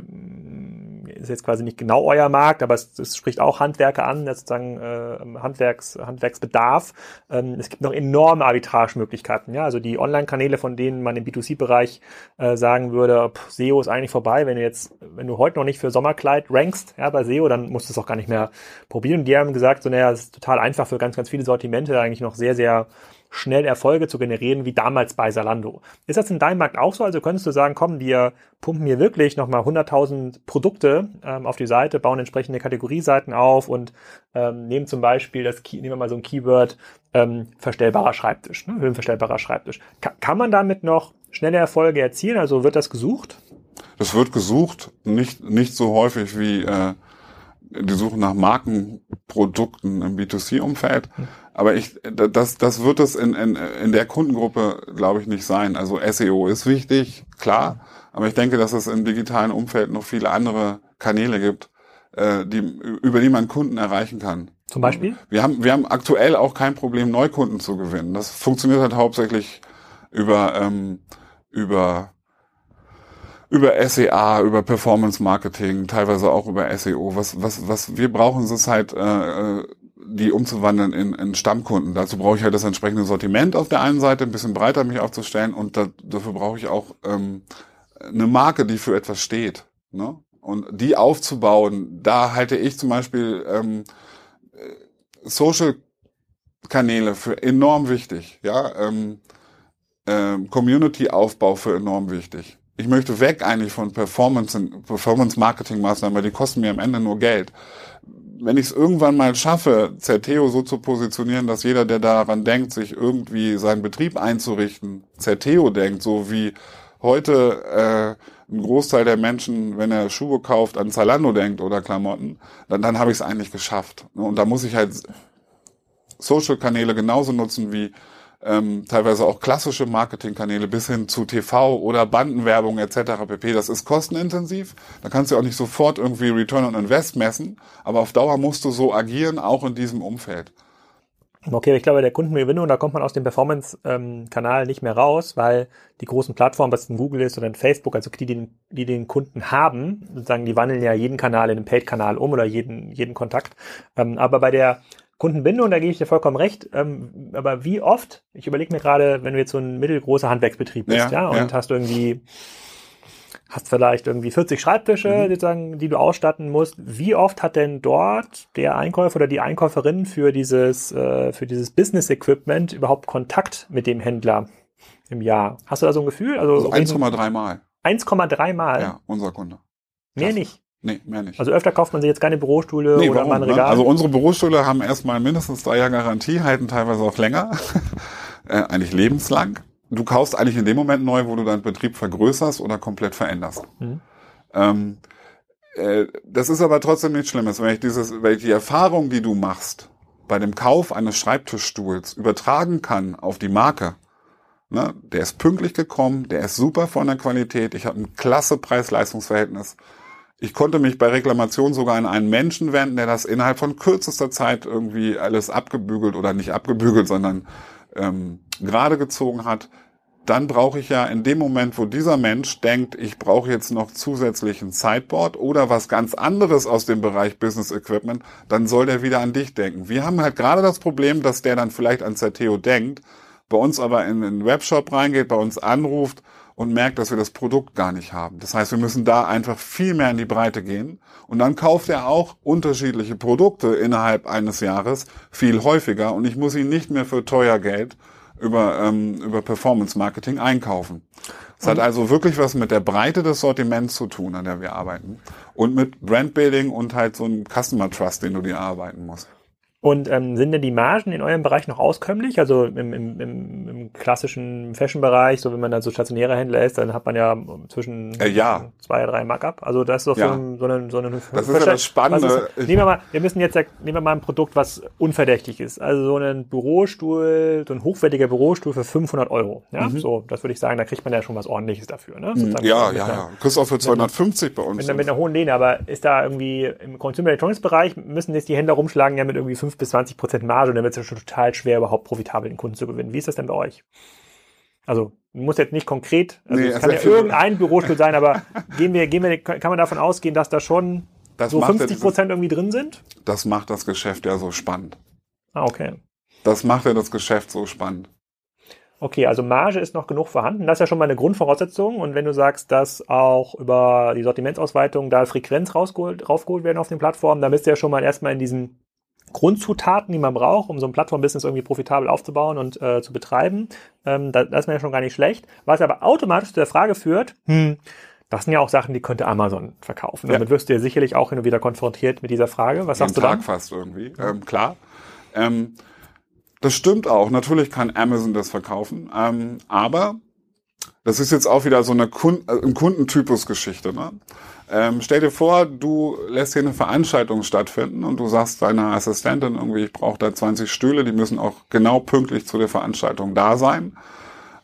ist jetzt quasi nicht genau euer Markt, aber es, es spricht auch Handwerker an, sozusagen äh, Handwerks, Handwerksbedarf. Ähm, es gibt noch enorme Arbitragemöglichkeiten. Ja, also die Online-Kanäle, von denen man im B2C-Bereich äh, sagen würde, pff, SEO ist eigentlich vorbei. Wenn du jetzt, wenn du heute noch nicht für Sommerkleid rankst, ja, bei SEO, dann musst du es auch gar nicht mehr probieren. Und die haben gesagt, so naja, es ist total einfach für ganz, ganz viele Sortimente eigentlich noch sehr, sehr schnell Erfolge zu generieren, wie damals bei Salando. Ist das in deinem Markt auch so? Also könntest du sagen, komm, wir pumpen hier wirklich nochmal 100.000 Produkte ähm, auf die Seite, bauen entsprechende Kategorieseiten auf und ähm, nehmen zum Beispiel das, nehmen wir mal so ein Keyword, ähm, verstellbarer Schreibtisch, ne? höhenverstellbarer Schreibtisch. Ka kann man damit noch schnelle Erfolge erzielen? Also wird das gesucht? Das wird gesucht, nicht, nicht so häufig wie äh, die Suche nach Markenprodukten im B2C-Umfeld. Hm. Aber ich, das, das wird es in, in, in der Kundengruppe, glaube ich, nicht sein. Also SEO ist wichtig, klar. Aber ich denke, dass es im digitalen Umfeld noch viele andere Kanäle gibt, äh, die, über die man Kunden erreichen kann. Zum Beispiel? Wir haben, wir haben aktuell auch kein Problem, Neukunden zu gewinnen. Das funktioniert halt hauptsächlich über, ähm, über über SEA, über Performance Marketing, teilweise auch über SEO. Was, was, was wir brauchen, ist halt, äh, äh, die umzuwandeln in, in Stammkunden. Dazu brauche ich halt das entsprechende Sortiment auf der einen Seite, ein bisschen breiter mich aufzustellen und da, dafür brauche ich auch ähm, eine Marke, die für etwas steht. Ne? Und die aufzubauen, da halte ich zum Beispiel ähm, Social Kanäle für enorm wichtig. Ja, ähm, ähm, Community-Aufbau für enorm wichtig ich möchte weg eigentlich von Performance, Performance weil die kosten mir am Ende nur Geld. Wenn ich es irgendwann mal schaffe, Zerteo so zu positionieren, dass jeder, der daran denkt, sich irgendwie seinen Betrieb einzurichten, Zerteo denkt, so wie heute äh, ein Großteil der Menschen, wenn er Schuhe kauft, an Zalando denkt oder Klamotten, dann, dann habe ich es eigentlich geschafft. Und da muss ich halt Social-Kanäle genauso nutzen wie ähm, teilweise auch klassische Marketingkanäle bis hin zu TV oder Bandenwerbung etc. pp. Das ist kostenintensiv. Da kannst du auch nicht sofort irgendwie Return on Invest messen, aber auf Dauer musst du so agieren, auch in diesem Umfeld. Okay, ich glaube, der Kundengewinnung, da kommt man aus dem Performance-Kanal nicht mehr raus, weil die großen Plattformen, was in Google ist oder in Facebook, also die, die, die den Kunden haben, sozusagen, die wandeln ja jeden Kanal in einen Paid-Kanal um oder jeden, jeden Kontakt. Ähm, aber bei der Kundenbindung, da gebe ich dir vollkommen recht. Ähm, aber wie oft, ich überlege mir gerade, wenn du jetzt so ein mittelgroßer Handwerksbetrieb bist, ja, ja und ja. hast irgendwie, hast vielleicht irgendwie 40 Schreibtische, mhm. sozusagen, die du ausstatten musst. Wie oft hat denn dort der Einkäufer oder die Einkäuferin für dieses, äh, für dieses Business Equipment überhaupt Kontakt mit dem Händler im Jahr? Hast du da so ein Gefühl? Also, also 1,3 Mal. 1,3 Mal? Ja, unser Kunde. Mehr Krass. nicht. Nee, mehr nicht. Also öfter kauft man sich jetzt keine Bürostühle nee, oder warum, mal ein ne? Regal? Also unsere Bürostühle haben erstmal mindestens drei Jahre Garantie, halten teilweise auch länger. äh, eigentlich lebenslang. Du kaufst eigentlich in dem Moment neu, wo du deinen Betrieb vergrößerst oder komplett veränderst. Mhm. Ähm, äh, das ist aber trotzdem nichts Schlimmes. Wenn ich dieses, wenn ich die Erfahrung, die du machst, bei dem Kauf eines Schreibtischstuhls übertragen kann auf die Marke, ne, der ist pünktlich gekommen, der ist super von der Qualität, ich habe ein klasse Preis-Leistungs-Verhältnis, ich konnte mich bei Reklamation sogar an einen Menschen wenden, der das innerhalb von kürzester Zeit irgendwie alles abgebügelt oder nicht abgebügelt, sondern ähm, gerade gezogen hat. Dann brauche ich ja in dem Moment, wo dieser Mensch denkt, ich brauche jetzt noch zusätzlichen Sideboard oder was ganz anderes aus dem Bereich Business Equipment, dann soll der wieder an dich denken. Wir haben halt gerade das Problem, dass der dann vielleicht an Zerteo denkt, bei uns aber in den Webshop reingeht, bei uns anruft und merkt, dass wir das Produkt gar nicht haben. Das heißt, wir müssen da einfach viel mehr in die Breite gehen und dann kauft er auch unterschiedliche Produkte innerhalb eines Jahres viel häufiger und ich muss ihn nicht mehr für teuer Geld über, ähm, über Performance Marketing einkaufen. Es hat also wirklich was mit der Breite des Sortiments zu tun, an der wir arbeiten und mit Brandbuilding und halt so einem Customer Trust, den du dir arbeiten musst. Und ähm, sind denn die Margen in eurem Bereich noch auskömmlich? Also im, im, im, im klassischen Fashion-Bereich, so wenn man dann so stationäre Händler ist, dann hat man ja zwischen äh, ja. zwei, drei Markup. Also das ist doch ja. so, so, eine, so eine Das ist ja das Spannende. Ist, nehmen wir mal, wir müssen jetzt, nehmen wir mal ein Produkt, was unverdächtig ist. Also so ein Bürostuhl, so ein hochwertiger Bürostuhl für 500 Euro. Ja, mhm. so, das würde ich sagen, da kriegt man ja schon was ordentliches dafür. Ne? Mhm. ja, ja, ja. Kriegst auch für 250 bei uns. Mit, mit einer hohen Lehne, aber ist da irgendwie im Consumer Electronics Bereich müssen jetzt die Händler rumschlagen ja mit irgendwie 5 bis 20 Prozent Marge und dann wird es ja schon total schwer, überhaupt profitabel den Kunden zu gewinnen. Wie ist das denn bei euch? Also muss jetzt nicht konkret, also nee, es kann ja irgendein Bürostuhl sein, aber gehen wir, gehen wir, kann man davon ausgehen, dass da schon das so macht ja 50 Prozent irgendwie drin sind? Das macht das Geschäft ja so spannend. Ah, okay. Das macht ja das Geschäft so spannend. Okay, also Marge ist noch genug vorhanden. Das ist ja schon mal eine Grundvoraussetzung. Und wenn du sagst, dass auch über die Sortimentsausweitung da Frequenz rausgeholt, raufgeholt werden auf den Plattformen, dann bist du ja schon mal erstmal in diesen Grundzutaten, die man braucht, um so ein Plattformbusiness irgendwie profitabel aufzubauen und äh, zu betreiben. Ähm, da, das ist mir ja schon gar nicht schlecht. Was aber automatisch zu der Frage führt, hm, das sind ja auch Sachen, die könnte Amazon verkaufen. Ja. Damit wirst du ja sicherlich auch hin und wieder konfrontiert mit dieser Frage. Was sagst du Tag fast irgendwie. Ähm, klar. Ähm, das stimmt auch. Natürlich kann Amazon das verkaufen. Ähm, aber das ist jetzt auch wieder so eine Kund äh, Kundentypus-Geschichte. Ne? Ähm, stell dir vor, du lässt hier eine Veranstaltung stattfinden und du sagst deiner Assistentin irgendwie, ich brauche da 20 Stühle, die müssen auch genau pünktlich zu der Veranstaltung da sein.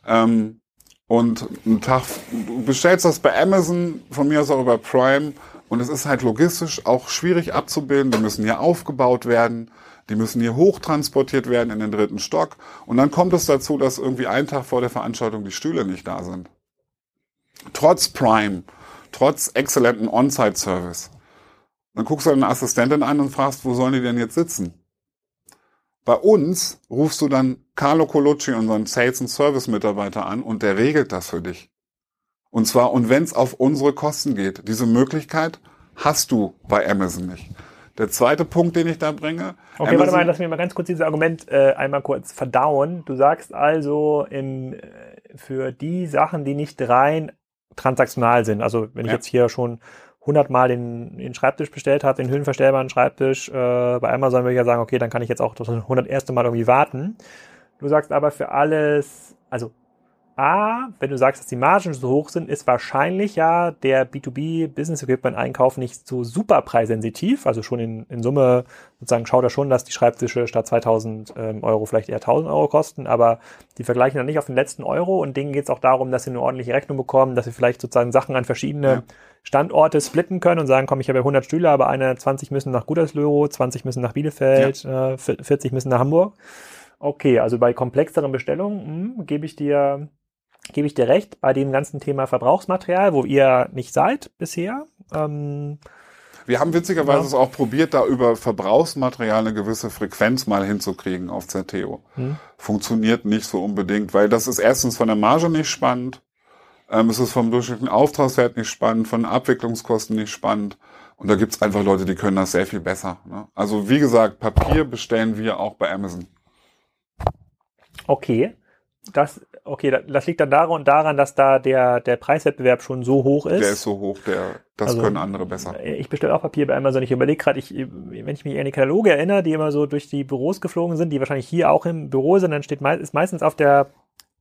Ähm, und einen Tag, du bestellst das bei Amazon, von mir aus auch über Prime, und es ist halt logistisch auch schwierig abzubilden. Die müssen hier aufgebaut werden. Die müssen hier hochtransportiert werden in den dritten Stock. Und dann kommt es dazu, dass irgendwie einen Tag vor der Veranstaltung die Stühle nicht da sind. Trotz Prime, trotz exzellenten On-Site-Service. Dann guckst du deine Assistentin an und fragst, wo sollen die denn jetzt sitzen? Bei uns rufst du dann Carlo Colucci, unseren Sales- und Service-Mitarbeiter an und der regelt das für dich. Und zwar, und wenn es auf unsere Kosten geht. Diese Möglichkeit hast du bei Amazon nicht. Der zweite Punkt, den ich da bringe. Okay, Amazon, warte mal, lass mich mal ganz kurz dieses Argument äh, einmal kurz verdauen. Du sagst also, im, äh, für die Sachen, die nicht rein transaktional sind, also wenn ich jetzt hier schon 100 Mal den, den Schreibtisch bestellt habe, den höhenverstellbaren Schreibtisch, äh, bei Amazon würde ich ja sagen, okay, dann kann ich jetzt auch das 101. Mal irgendwie warten. Du sagst aber für alles, also A, wenn du sagst, dass die Margen so hoch sind, ist wahrscheinlich ja der B2B Business Equipment Einkauf nicht so super preissensitiv. Also schon in, in Summe sozusagen schaut er schon, dass die Schreibtische statt 2000 ähm, Euro vielleicht eher 1000 Euro kosten, aber die vergleichen dann nicht auf den letzten Euro und denen geht es auch darum, dass sie eine ordentliche Rechnung bekommen, dass sie vielleicht sozusagen Sachen an verschiedene ja. Standorte splitten können und sagen, komm, ich habe ja 100 Stühle, aber eine 20 müssen nach Gütersloh, 20 müssen nach Bielefeld, ja. äh, 40 müssen nach Hamburg. Okay, also bei komplexeren Bestellungen hm, gebe ich dir gebe ich dir recht, bei dem ganzen Thema Verbrauchsmaterial, wo ihr nicht seid bisher. Ähm, wir haben witzigerweise ja. es auch probiert, da über Verbrauchsmaterial eine gewisse Frequenz mal hinzukriegen auf Zerteo. Hm. Funktioniert nicht so unbedingt, weil das ist erstens von der Marge nicht spannend, ähm, es ist vom durchschnittlichen Auftragswert nicht spannend, von Abwicklungskosten nicht spannend. Und da gibt's einfach Leute, die können das sehr viel besser. Ne? Also wie gesagt, Papier bestellen wir auch bei Amazon. Okay. Das okay, das liegt dann daran, daran, dass da der, der Preiswettbewerb schon so hoch ist. Der ist so hoch, der, das also, können andere besser. Ich bestelle auch Papier bei Amazon. Ich überlege gerade, ich, wenn ich mich an die Kataloge erinnere, die immer so durch die Büros geflogen sind, die wahrscheinlich hier auch im Büro sind, dann steht ist meistens auf der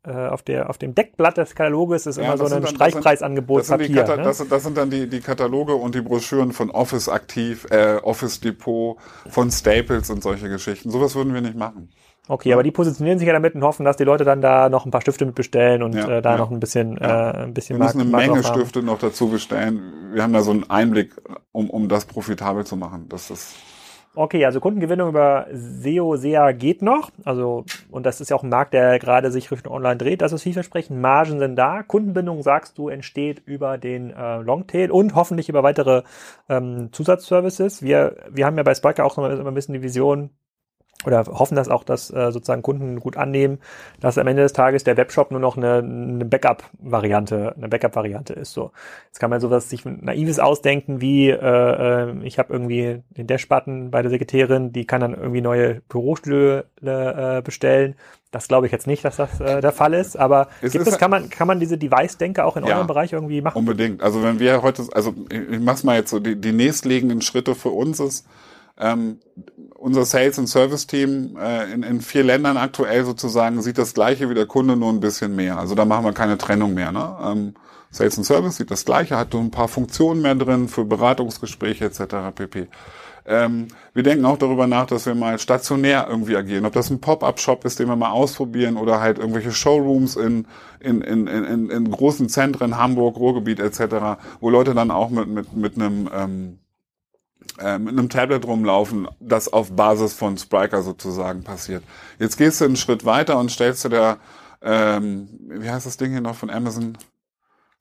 äh, auf, der, auf dem Deckblatt des Kataloges ist ja, immer so ein dann, Streichpreisangebot das Papier. Ne? das, das sind dann die, die Kataloge und die Broschüren von Office Aktiv, äh, Office Depot, von Staples und solche Geschichten. Sowas würden wir nicht machen. Okay, aber die positionieren sich ja damit und hoffen, dass die Leute dann da noch ein paar Stifte mit bestellen und ja, äh, da ja. noch ein bisschen, ja. äh, ein bisschen Wir müssen eine Menge Stifte noch dazu bestellen. Wir haben da so einen Einblick, um, um das profitabel zu machen. Das ist Okay, also Kundengewinnung über SEO, SEA geht noch. Also, und das ist ja auch ein Markt, der gerade sich Richtung Online dreht. Das ist vielversprechend. Margen sind da. Kundenbindung, sagst du, entsteht über den äh, Longtail und hoffentlich über weitere ähm, Zusatzservices. Wir, wir haben ja bei Spiker auch noch immer ein bisschen die Vision, oder hoffen das auch, dass äh, sozusagen Kunden gut annehmen, dass am Ende des Tages der Webshop nur noch eine, eine Backup-Variante, eine Backup-Variante ist. So, jetzt kann man sowas sich naives ausdenken, wie äh, äh, ich habe irgendwie den Dash-Button bei der Sekretärin, die kann dann irgendwie neue Bürostühle äh, bestellen. Das glaube ich jetzt nicht, dass das äh, der Fall ist, aber es gibt ist, es, kann man, kann man diese Device-Denke auch in ja, eurem Bereich irgendwie machen? Unbedingt. Also wenn wir heute, also ich mach's mal jetzt so, die, die nächstliegenden Schritte für uns ist, ähm, unser Sales- und Service-Team äh, in, in vier Ländern aktuell sozusagen sieht das gleiche wie der Kunde, nur ein bisschen mehr. Also da machen wir keine Trennung mehr. Ne? Ähm, Sales und Service sieht das gleiche, hat so ein paar Funktionen mehr drin für Beratungsgespräche etc. pp. Ähm, wir denken auch darüber nach, dass wir mal stationär irgendwie agieren. Ob das ein Pop-up-Shop ist, den wir mal ausprobieren oder halt irgendwelche Showrooms in, in, in, in, in großen Zentren, Hamburg, Ruhrgebiet etc., wo Leute dann auch mit, mit, mit einem ähm, äh, mit einem Tablet rumlaufen, das auf Basis von Spriker sozusagen passiert. Jetzt gehst du einen Schritt weiter und stellst dir der, ähm, wie heißt das Ding hier noch von Amazon?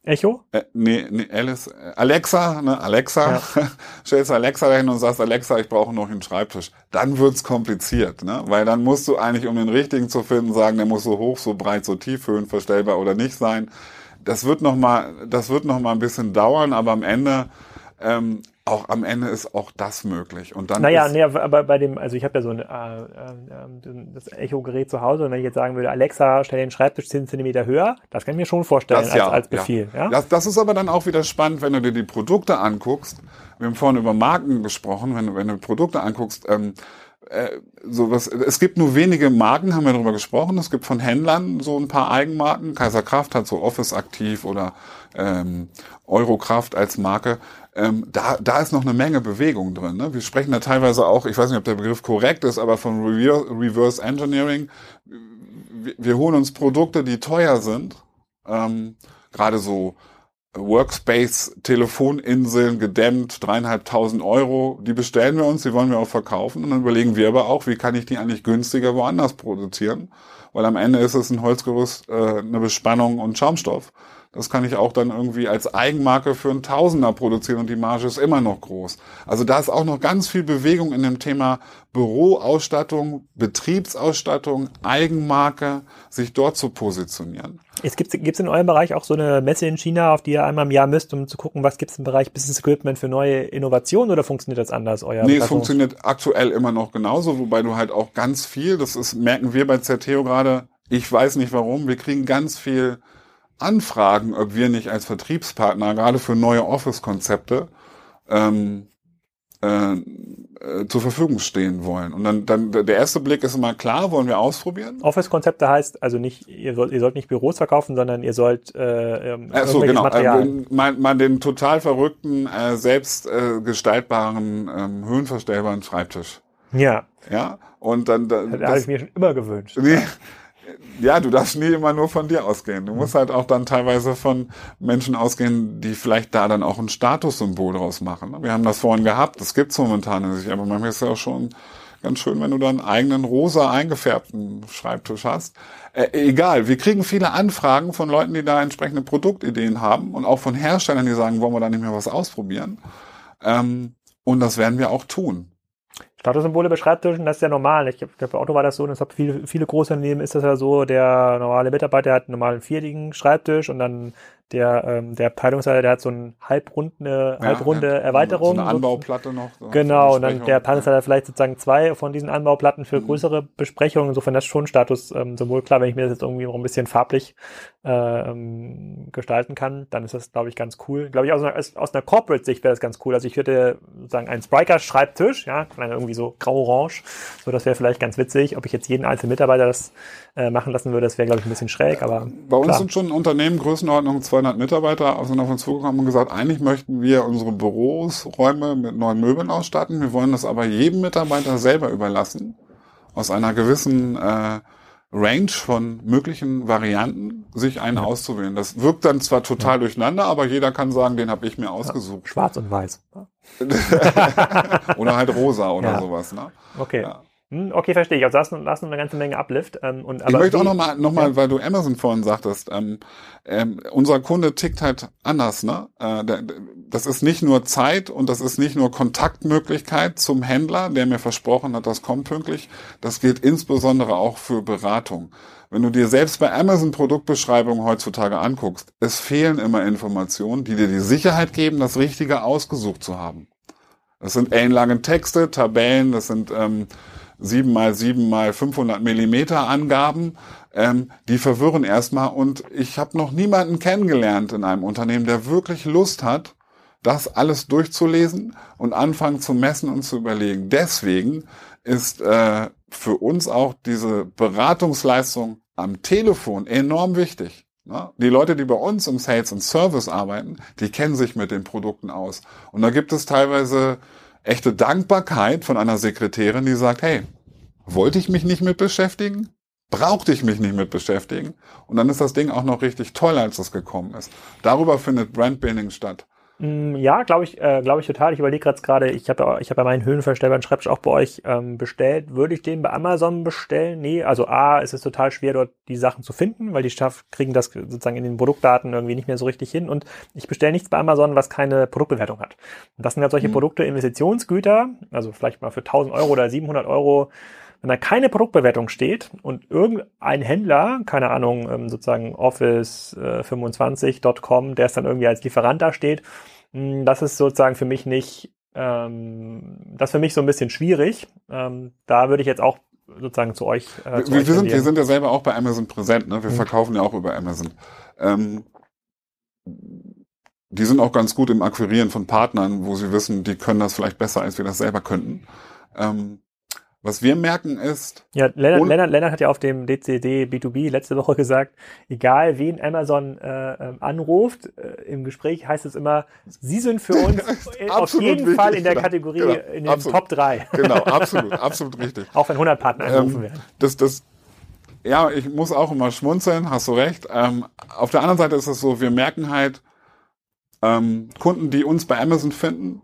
Echo? Äh, nee, nee, Alice, äh, Alexa, ne, Alexa, ja. stellst Alexa dahin und sagst, Alexa, ich brauche noch einen Schreibtisch. Dann wird's kompliziert, ne? Weil dann musst du eigentlich, um den richtigen zu finden, sagen, der muss so hoch, so breit, so tief, höhenverstellbar oder nicht sein. Das wird noch mal, das wird noch mal ein bisschen dauern, aber am Ende ähm, auch am Ende ist auch das möglich. Und dann naja, nee, aber bei dem, also ich habe ja so ein äh, äh, das Echo-Gerät zu Hause und wenn ich jetzt sagen würde, Alexa, stell den Schreibtisch 10 cm höher, das kann ich mir schon vorstellen das, als, ja, als Befehl. Ja. ja? Das, das ist aber dann auch wieder spannend, wenn du dir die Produkte anguckst. Wir haben vorhin über Marken gesprochen, wenn, wenn du Produkte anguckst, ähm, äh, sowas, es gibt nur wenige Marken, haben wir darüber gesprochen. Es gibt von Händlern so ein paar Eigenmarken. Kaiser Kraft hat so Office aktiv oder ähm, Eurokraft als Marke ähm, da, da ist noch eine Menge Bewegung drin. Ne? Wir sprechen da teilweise auch, ich weiß nicht, ob der Begriff korrekt ist, aber von Reverse Engineering. Wir, wir holen uns Produkte, die teuer sind, ähm, gerade so Workspace, Telefoninseln gedämmt, dreieinhalbtausend Euro, die bestellen wir uns, die wollen wir auch verkaufen. Und dann überlegen wir aber auch, wie kann ich die eigentlich günstiger woanders produzieren, weil am Ende ist es ein Holzgerüst, äh, eine Bespannung und Schaumstoff. Das kann ich auch dann irgendwie als Eigenmarke für einen Tausender produzieren und die Marge ist immer noch groß. Also da ist auch noch ganz viel Bewegung in dem Thema Büroausstattung, Betriebsausstattung, Eigenmarke, sich dort zu positionieren. Es gibt es in eurem Bereich auch so eine Messe in China, auf die ihr einmal im Jahr müsst, um zu gucken, was gibt es im Bereich Business Equipment für neue Innovationen oder funktioniert das anders? Euer nee, es funktioniert aktuell immer noch genauso, wobei du halt auch ganz viel, das ist, merken wir bei Certeo gerade, ich weiß nicht warum, wir kriegen ganz viel anfragen, ob wir nicht als Vertriebspartner gerade für neue Office-Konzepte ähm, äh, äh, zur Verfügung stehen wollen. Und dann, dann der erste Blick ist immer klar, wollen wir ausprobieren. Office-Konzepte heißt also nicht, ihr sollt, ihr sollt nicht Büros verkaufen, sondern ihr sollt äh, ähm, Ach so, genau. Material. Äh, man, man den total verrückten, äh, selbst äh, gestaltbaren, ähm, höhenverstellbaren Schreibtisch. Ja. Ja. Und dann, dann das, das habe ich mir schon immer gewünscht. Nee, ja, du darfst nie immer nur von dir ausgehen. Du musst halt auch dann teilweise von Menschen ausgehen, die vielleicht da dann auch ein Statussymbol draus machen. Wir haben das vorhin gehabt, das gibt's momentan nicht, aber manchmal ist es ja auch schon ganz schön, wenn du dann einen eigenen rosa eingefärbten Schreibtisch hast. Äh, egal, wir kriegen viele Anfragen von Leuten, die da entsprechende Produktideen haben und auch von Herstellern, die sagen, wollen wir da nicht mehr was ausprobieren. Ähm, und das werden wir auch tun. Statussymbole bei Schreibtischen, das ist ja normal. Ich glaube, bei Otto war das so, und deshalb viele, viele große Unternehmen ist das ja so, der normale Mitarbeiter hat einen normalen viertigen Schreibtisch und dann der, ähm, der Abteilungsleiter, der hat so eine halbrunde, ja, halbrunde ja, Erweiterung. So eine Anbauplatte noch. So genau, und dann der Abteilungsleiter ja. vielleicht sozusagen zwei von diesen Anbauplatten für mhm. größere Besprechungen. Insofern das schon Status ähm, sowohl klar, wenn ich mir das jetzt irgendwie noch ein bisschen farblich äh, ähm, gestalten kann, dann ist das, glaube ich, ganz cool. Glaube ich, aus einer, aus einer Corporate-Sicht wäre das ganz cool. Also ich würde sagen, ein Spriker-Schreibtisch, ja, irgendwie so grau-orange, so das wäre vielleicht ganz witzig. Ob ich jetzt jeden einzelnen Mitarbeiter das äh, machen lassen würde, das wäre, glaube ich, ein bisschen schräg, aber. Bei uns klar. sind schon Unternehmen Größenordnung 200 Mitarbeiter sind auf uns zugekommen und gesagt, eigentlich möchten wir unsere Büros, Räume mit neuen Möbeln ausstatten. Wir wollen das aber jedem Mitarbeiter selber überlassen. Aus einer gewissen äh, Range von möglichen Varianten, sich einen ja. auszuwählen. Das wirkt dann zwar total ja. durcheinander, aber jeder kann sagen, den habe ich mir ausgesucht. Ja. Schwarz und weiß. oder halt rosa oder sowas. Ne? Okay. Hm, okay, verstehe ich. Also hast du, hast du eine ganze Menge Uplift. Ähm, und, aber ich möchte auch nochmal, noch mal, weil du Amazon vorhin sagtest, ähm, ähm, unser Kunde tickt halt anders. Ne? Äh, der, das ist nicht nur Zeit und das ist nicht nur Kontaktmöglichkeit zum Händler, der mir versprochen hat, das kommt pünktlich. Das gilt insbesondere auch für Beratung. Wenn du dir selbst bei Amazon Produktbeschreibungen heutzutage anguckst, es fehlen immer Informationen, die dir die Sicherheit geben, das Richtige ausgesucht zu haben. Das sind ellenlange Texte, Tabellen, das sind ähm, 7 mal 7 mal 500 Millimeter Angaben, ähm, die verwirren erstmal. Und ich habe noch niemanden kennengelernt in einem Unternehmen, der wirklich Lust hat, das alles durchzulesen und anfangen zu messen und zu überlegen. Deswegen ist äh, für uns auch diese Beratungsleistung am Telefon enorm wichtig. Ne? Die Leute, die bei uns im Sales und Service arbeiten, die kennen sich mit den Produkten aus. Und da gibt es teilweise echte Dankbarkeit von einer Sekretärin, die sagt, hey, wollte ich mich nicht mit beschäftigen? Brauchte ich mich nicht mit beschäftigen? Und dann ist das Ding auch noch richtig toll, als es gekommen ist. Darüber findet Brandbuilding statt. Mm, ja, glaube ich, äh, glaube ich total. Ich überlege gerade gerade, ich habe ja, ich habe ja meinen höhenverstellbaren Schreibtisch auch bei euch ähm, bestellt. Würde ich den bei Amazon bestellen? Nee, also A, es ist total schwer dort die Sachen zu finden, weil die Staff kriegen das sozusagen in den Produktdaten irgendwie nicht mehr so richtig hin und ich bestelle nichts bei Amazon, was keine Produktbewertung hat. Und das sind halt solche mhm. Produkte, Investitionsgüter, also vielleicht mal für 1000 Euro oder 700 Euro wenn da keine Produktbewertung steht und irgendein Händler, keine Ahnung, ähm, sozusagen Office25.com, äh, der es dann irgendwie als Lieferant da steht, hm, das ist sozusagen für mich nicht, ähm, das ist für mich so ein bisschen schwierig. Ähm, da würde ich jetzt auch sozusagen zu euch. Äh, zu wir, euch wir, sind, wir sind ja selber auch bei Amazon präsent, ne? Wir mhm. verkaufen ja auch über Amazon. Ähm, die sind auch ganz gut im Akquirieren von Partnern, wo sie wissen, die können das vielleicht besser, als wir das selber könnten. Ähm, was wir merken ist. Ja, Lennart, Lennart, Lennart hat ja auf dem DCD B2B letzte Woche gesagt, egal wen Amazon äh, ähm, anruft, äh, im Gespräch heißt es immer, Sie sind für uns auf jeden wichtig, Fall in der genau, Kategorie genau, in den absolut, Top 3. Genau, absolut, absolut richtig. Auch wenn 100 Partner angerufen ähm, werden. Das, das, ja, ich muss auch immer schmunzeln, hast du recht. Ähm, auf der anderen Seite ist es so, wir merken halt, ähm, Kunden, die uns bei Amazon finden,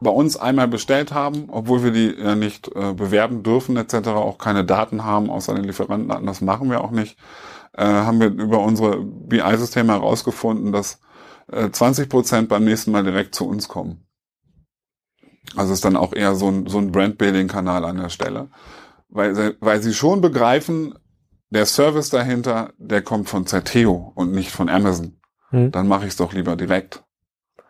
bei uns einmal bestellt haben, obwohl wir die ja nicht äh, bewerben dürfen etc., auch keine Daten haben außer den Lieferantendaten, das machen wir auch nicht, äh, haben wir über unsere BI-Systeme herausgefunden, dass äh, 20 Prozent beim nächsten Mal direkt zu uns kommen. Also ist dann auch eher so ein, so ein Brand-Building-Kanal an der Stelle, weil, weil sie schon begreifen, der Service dahinter, der kommt von Zerteo und nicht von Amazon. Hm. Dann mache ich es doch lieber direkt.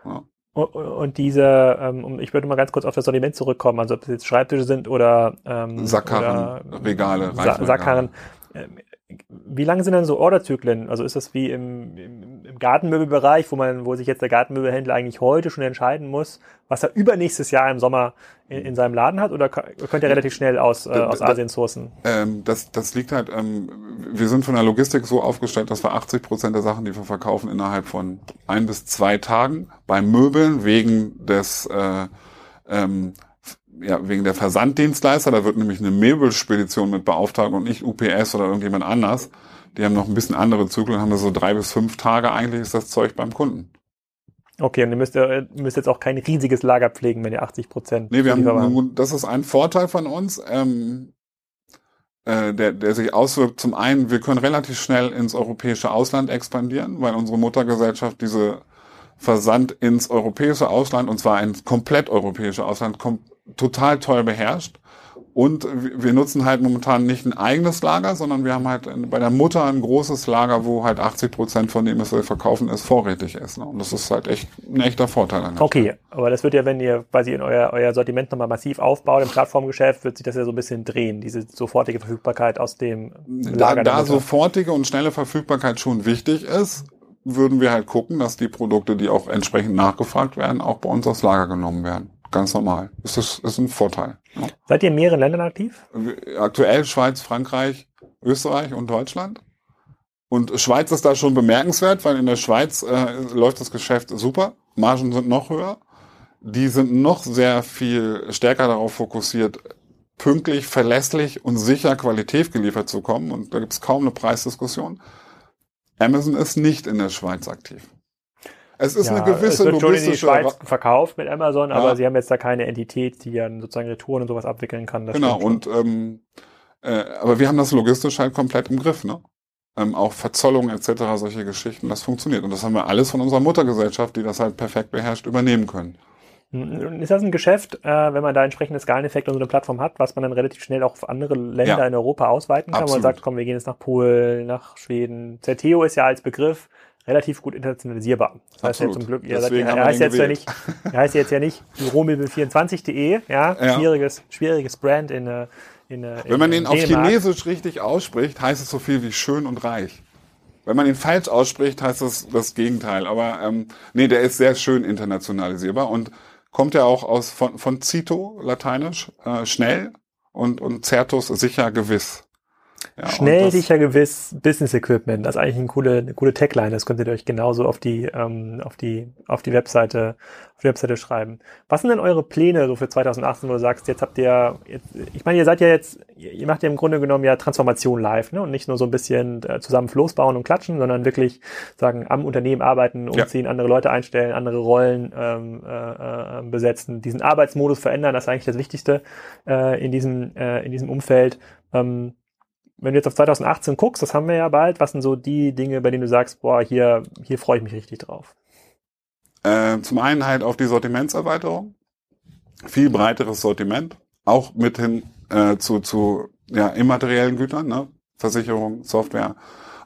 Ja. Und diese, ähm, ich würde mal ganz kurz auf das Sortiment zurückkommen, also ob es jetzt Schreibtische sind oder ähm, Sackkarren, oder, Regale, Sa Sackkarren. Ähm, wie lange sind denn so Orderzyklen? Also ist das wie im, im, im Gartenmöbelbereich, wo man, wo sich jetzt der Gartenmöbelhändler eigentlich heute schon entscheiden muss, was er übernächstes Jahr im Sommer in, in seinem Laden hat, oder könnt ihr relativ schnell aus, äh, aus Asien sourcen? Ähm, das, das liegt halt, ähm, wir sind von der Logistik so aufgestellt, dass wir 80 Prozent der Sachen, die wir verkaufen, innerhalb von ein bis zwei Tagen bei Möbeln wegen des äh, ähm, ja, wegen der Versanddienstleister, da wird nämlich eine Möbelspedition mit beauftragt und nicht UPS oder irgendjemand anders. Die haben noch ein bisschen andere Zyklen, haben so drei bis fünf Tage eigentlich ist das Zeug beim Kunden. Okay, und ihr müsst, ihr müsst jetzt auch kein riesiges Lager pflegen, wenn ihr 80 Prozent. Nee, wir haben, das ist ein Vorteil von uns, ähm, äh, der, der sich auswirkt. Zum einen, wir können relativ schnell ins europäische Ausland expandieren, weil unsere Muttergesellschaft diese Versand ins europäische Ausland, und zwar ein komplett europäisches Ausland, kom total toll beherrscht. Und wir nutzen halt momentan nicht ein eigenes Lager, sondern wir haben halt bei der Mutter ein großes Lager, wo halt 80 Prozent von dem, was wir verkaufen, ist vorrätig ist. Ne? Und das ist halt echt ein echter Vorteil. okay, aber das wird ja, wenn ihr quasi in euer, euer Sortiment nochmal massiv aufbaut, im Plattformgeschäft, wird sich das ja so ein bisschen drehen, diese sofortige Verfügbarkeit aus dem Lager. Da, da sofortige und schnelle Verfügbarkeit schon wichtig ist, würden wir halt gucken, dass die Produkte, die auch entsprechend nachgefragt werden, auch bei uns aufs Lager genommen werden ganz normal. Ist das ist ein Vorteil. Ja. Seid ihr in mehreren Ländern aktiv? Aktuell Schweiz, Frankreich, Österreich und Deutschland. Und Schweiz ist da schon bemerkenswert, weil in der Schweiz äh, läuft das Geschäft super. Margen sind noch höher. Die sind noch sehr viel stärker darauf fokussiert, pünktlich, verlässlich und sicher Qualität geliefert zu kommen. Und da gibt es kaum eine Preisdiskussion. Amazon ist nicht in der Schweiz aktiv. Es ist ja, eine gewisse es wird schon in die Schweiz verkauft mit Amazon, ja. aber sie haben jetzt da keine Entität, die dann sozusagen Retouren und sowas abwickeln kann. genau, und ähm, äh, aber wir haben das logistisch halt komplett im Griff, ne? Ähm, auch Verzollung etc., solche Geschichten, das funktioniert. Und das haben wir alles von unserer Muttergesellschaft, die das halt perfekt beherrscht, übernehmen können. Hm, ist das ein Geschäft, äh, wenn man da entsprechende Skaleneffekte und so eine Plattform hat, was man dann relativ schnell auch auf andere Länder ja. in Europa ausweiten kann? Absolut. Wo man sagt, komm, wir gehen jetzt nach Polen, nach Schweden. Zerteo ist ja als Begriff relativ gut internationalisierbar. Das heißt ja zum Glück, ihr seid, er, heißt jetzt ja nicht, er heißt jetzt ja nicht büromöbel24.de, ja? ja, schwieriges, schwieriges Brand in, äh, in, in Wenn man den auf Chinesisch richtig ausspricht, heißt es so viel wie schön und reich. Wenn man ihn falsch ausspricht, heißt das das Gegenteil. Aber ähm, nee, der ist sehr schön internationalisierbar und kommt ja auch aus von, von Cito, lateinisch, äh, schnell und, und Certus sicher gewiss. Ja, Schnell, sicher, gewiss, Business Equipment. Das ist eigentlich eine coole, eine coole Tagline. Das könntet ihr euch genauso auf die, ähm, auf die, auf die Webseite, auf die Webseite schreiben. Was sind denn eure Pläne so für 2018, wo du sagst, jetzt habt ihr, jetzt, ich meine, ihr seid ja jetzt, ihr macht ja im Grunde genommen ja Transformation live, ne? Und nicht nur so ein bisschen äh, zusammen Floß bauen und klatschen, sondern wirklich sagen, am Unternehmen arbeiten, umziehen, ja. andere Leute einstellen, andere Rollen ähm, äh, äh, besetzen, diesen Arbeitsmodus verändern. Das ist eigentlich das Wichtigste äh, in diesem, äh, in diesem Umfeld. Ähm, wenn du jetzt auf 2018 guckst, das haben wir ja bald, was sind so die Dinge, bei denen du sagst, boah, hier, hier freue ich mich richtig drauf? Äh, zum einen halt auf die Sortimentserweiterung. Viel breiteres Sortiment. Auch mit hin äh, zu, zu ja, immateriellen Gütern, ne? Versicherung, Software.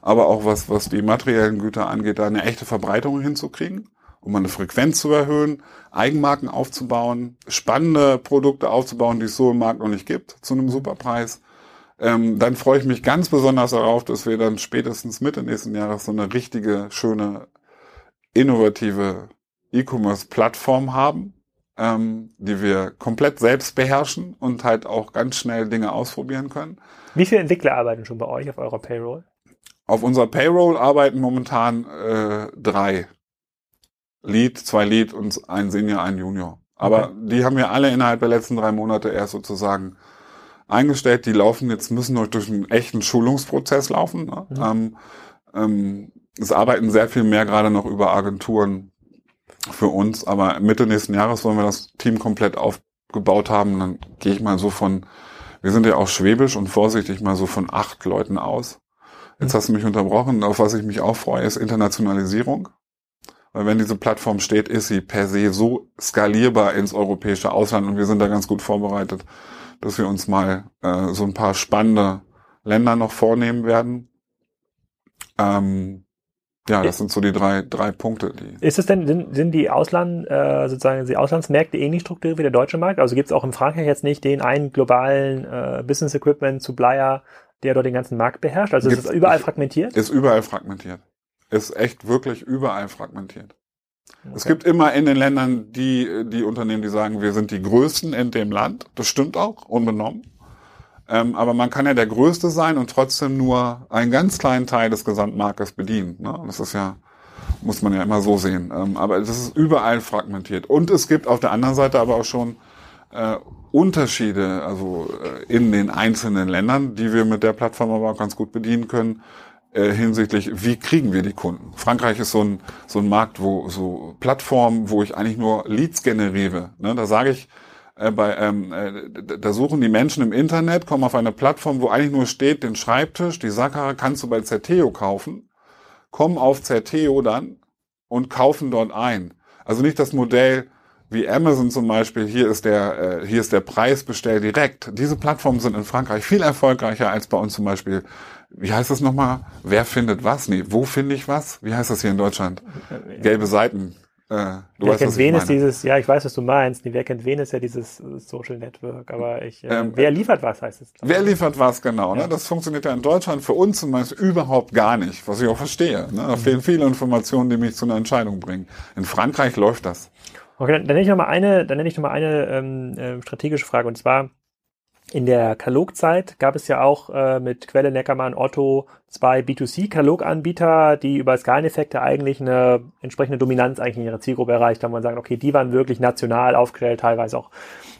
Aber auch was, was die materiellen Güter angeht, da eine echte Verbreitung hinzukriegen, um eine Frequenz zu erhöhen, Eigenmarken aufzubauen, spannende Produkte aufzubauen, die es so im Markt noch nicht gibt, zu einem Superpreis ähm, dann freue ich mich ganz besonders darauf, dass wir dann spätestens Mitte nächsten Jahres so eine richtige, schöne, innovative E-Commerce-Plattform haben, ähm, die wir komplett selbst beherrschen und halt auch ganz schnell Dinge ausprobieren können. Wie viele Entwickler arbeiten schon bei euch auf eurer Payroll? Auf unserer Payroll arbeiten momentan äh, drei. Lead, zwei Lead und ein Senior, ein Junior. Aber okay. die haben wir alle innerhalb der letzten drei Monate erst sozusagen eingestellt, die laufen jetzt, müssen noch durch einen echten Schulungsprozess laufen. Ne? Mhm. Ähm, es arbeiten sehr viel mehr gerade noch über Agenturen für uns, aber Mitte nächsten Jahres wollen wir das Team komplett aufgebaut haben. Dann gehe ich mal so von, wir sind ja auch schwäbisch und vorsichtig mal so von acht Leuten aus. Jetzt mhm. hast du mich unterbrochen. Auf was ich mich auch freue, ist Internationalisierung. Weil wenn diese Plattform steht, ist sie per se so skalierbar ins europäische Ausland und wir sind da ganz gut vorbereitet dass wir uns mal äh, so ein paar spannende Länder noch vornehmen werden. Ähm, ja, das sind so die drei, drei Punkte. Die ist es denn, sind, sind die Ausland, äh, sozusagen die Auslandsmärkte ähnlich strukturiert wie der deutsche Markt? Also gibt es auch in Frankreich jetzt nicht den einen globalen äh, Business Equipment Supplier, der dort den ganzen Markt beherrscht? Also ist es überall fragmentiert? Ist überall fragmentiert. Ist echt wirklich überall fragmentiert. Okay. Es gibt immer in den Ländern die, die Unternehmen, die sagen, wir sind die Größten in dem Land. Das stimmt auch, unbenommen. Ähm, aber man kann ja der Größte sein und trotzdem nur einen ganz kleinen Teil des Gesamtmarktes bedienen. Ne? Das ist ja, muss man ja immer so sehen. Ähm, aber das ist überall fragmentiert. Und es gibt auf der anderen Seite aber auch schon äh, Unterschiede, also äh, in den einzelnen Ländern, die wir mit der Plattform aber auch ganz gut bedienen können äh, hinsichtlich, wie kriegen wir die Kunden. Frankreich ist so ein, so ein Markt, wo so Plattformen, wo ich eigentlich nur Leads generiere. Ne? Da sage ich, äh, bei, ähm, äh, da suchen die Menschen im Internet, kommen auf eine Plattform, wo eigentlich nur steht, den Schreibtisch, die Sackkarre kannst du bei Zerteo kaufen, kommen auf Zerteo dann und kaufen dort ein. Also nicht das Modell, wie Amazon zum Beispiel, hier ist der, äh, hier ist der Preis, bestell direkt. Diese Plattformen sind in Frankreich viel erfolgreicher als bei uns zum Beispiel wie heißt das nochmal? Wer findet was? Nee, wo finde ich was? Wie heißt das hier in Deutschland? Gelbe Seiten. Äh, du wer weißt, kennt wen ist dieses, ja, ich weiß, was du meinst. wer kennt wen ist ja dieses äh, Social Network, aber ich, äh, ähm, wer liefert was heißt es? Wer liefert was, genau. Ne? Ja. Ne? Das funktioniert ja in Deutschland für uns zum Beispiel überhaupt gar nicht, was ich auch verstehe. Ne? Da mhm. fehlen viele Informationen, die mich zu einer Entscheidung bringen. In Frankreich läuft das. Okay, dann, dann nenne ich noch mal eine, dann nenne ich noch mal eine ähm, äh, strategische Frage und zwar, in der Katalogzeit gab es ja auch äh, mit Quelle, Neckermann, Otto zwei B2C-Kataloganbieter, die über Skaleneffekte eigentlich eine entsprechende Dominanz eigentlich in ihrer Zielgruppe erreicht haben. Man sagen, okay, die waren wirklich national aufgestellt, teilweise auch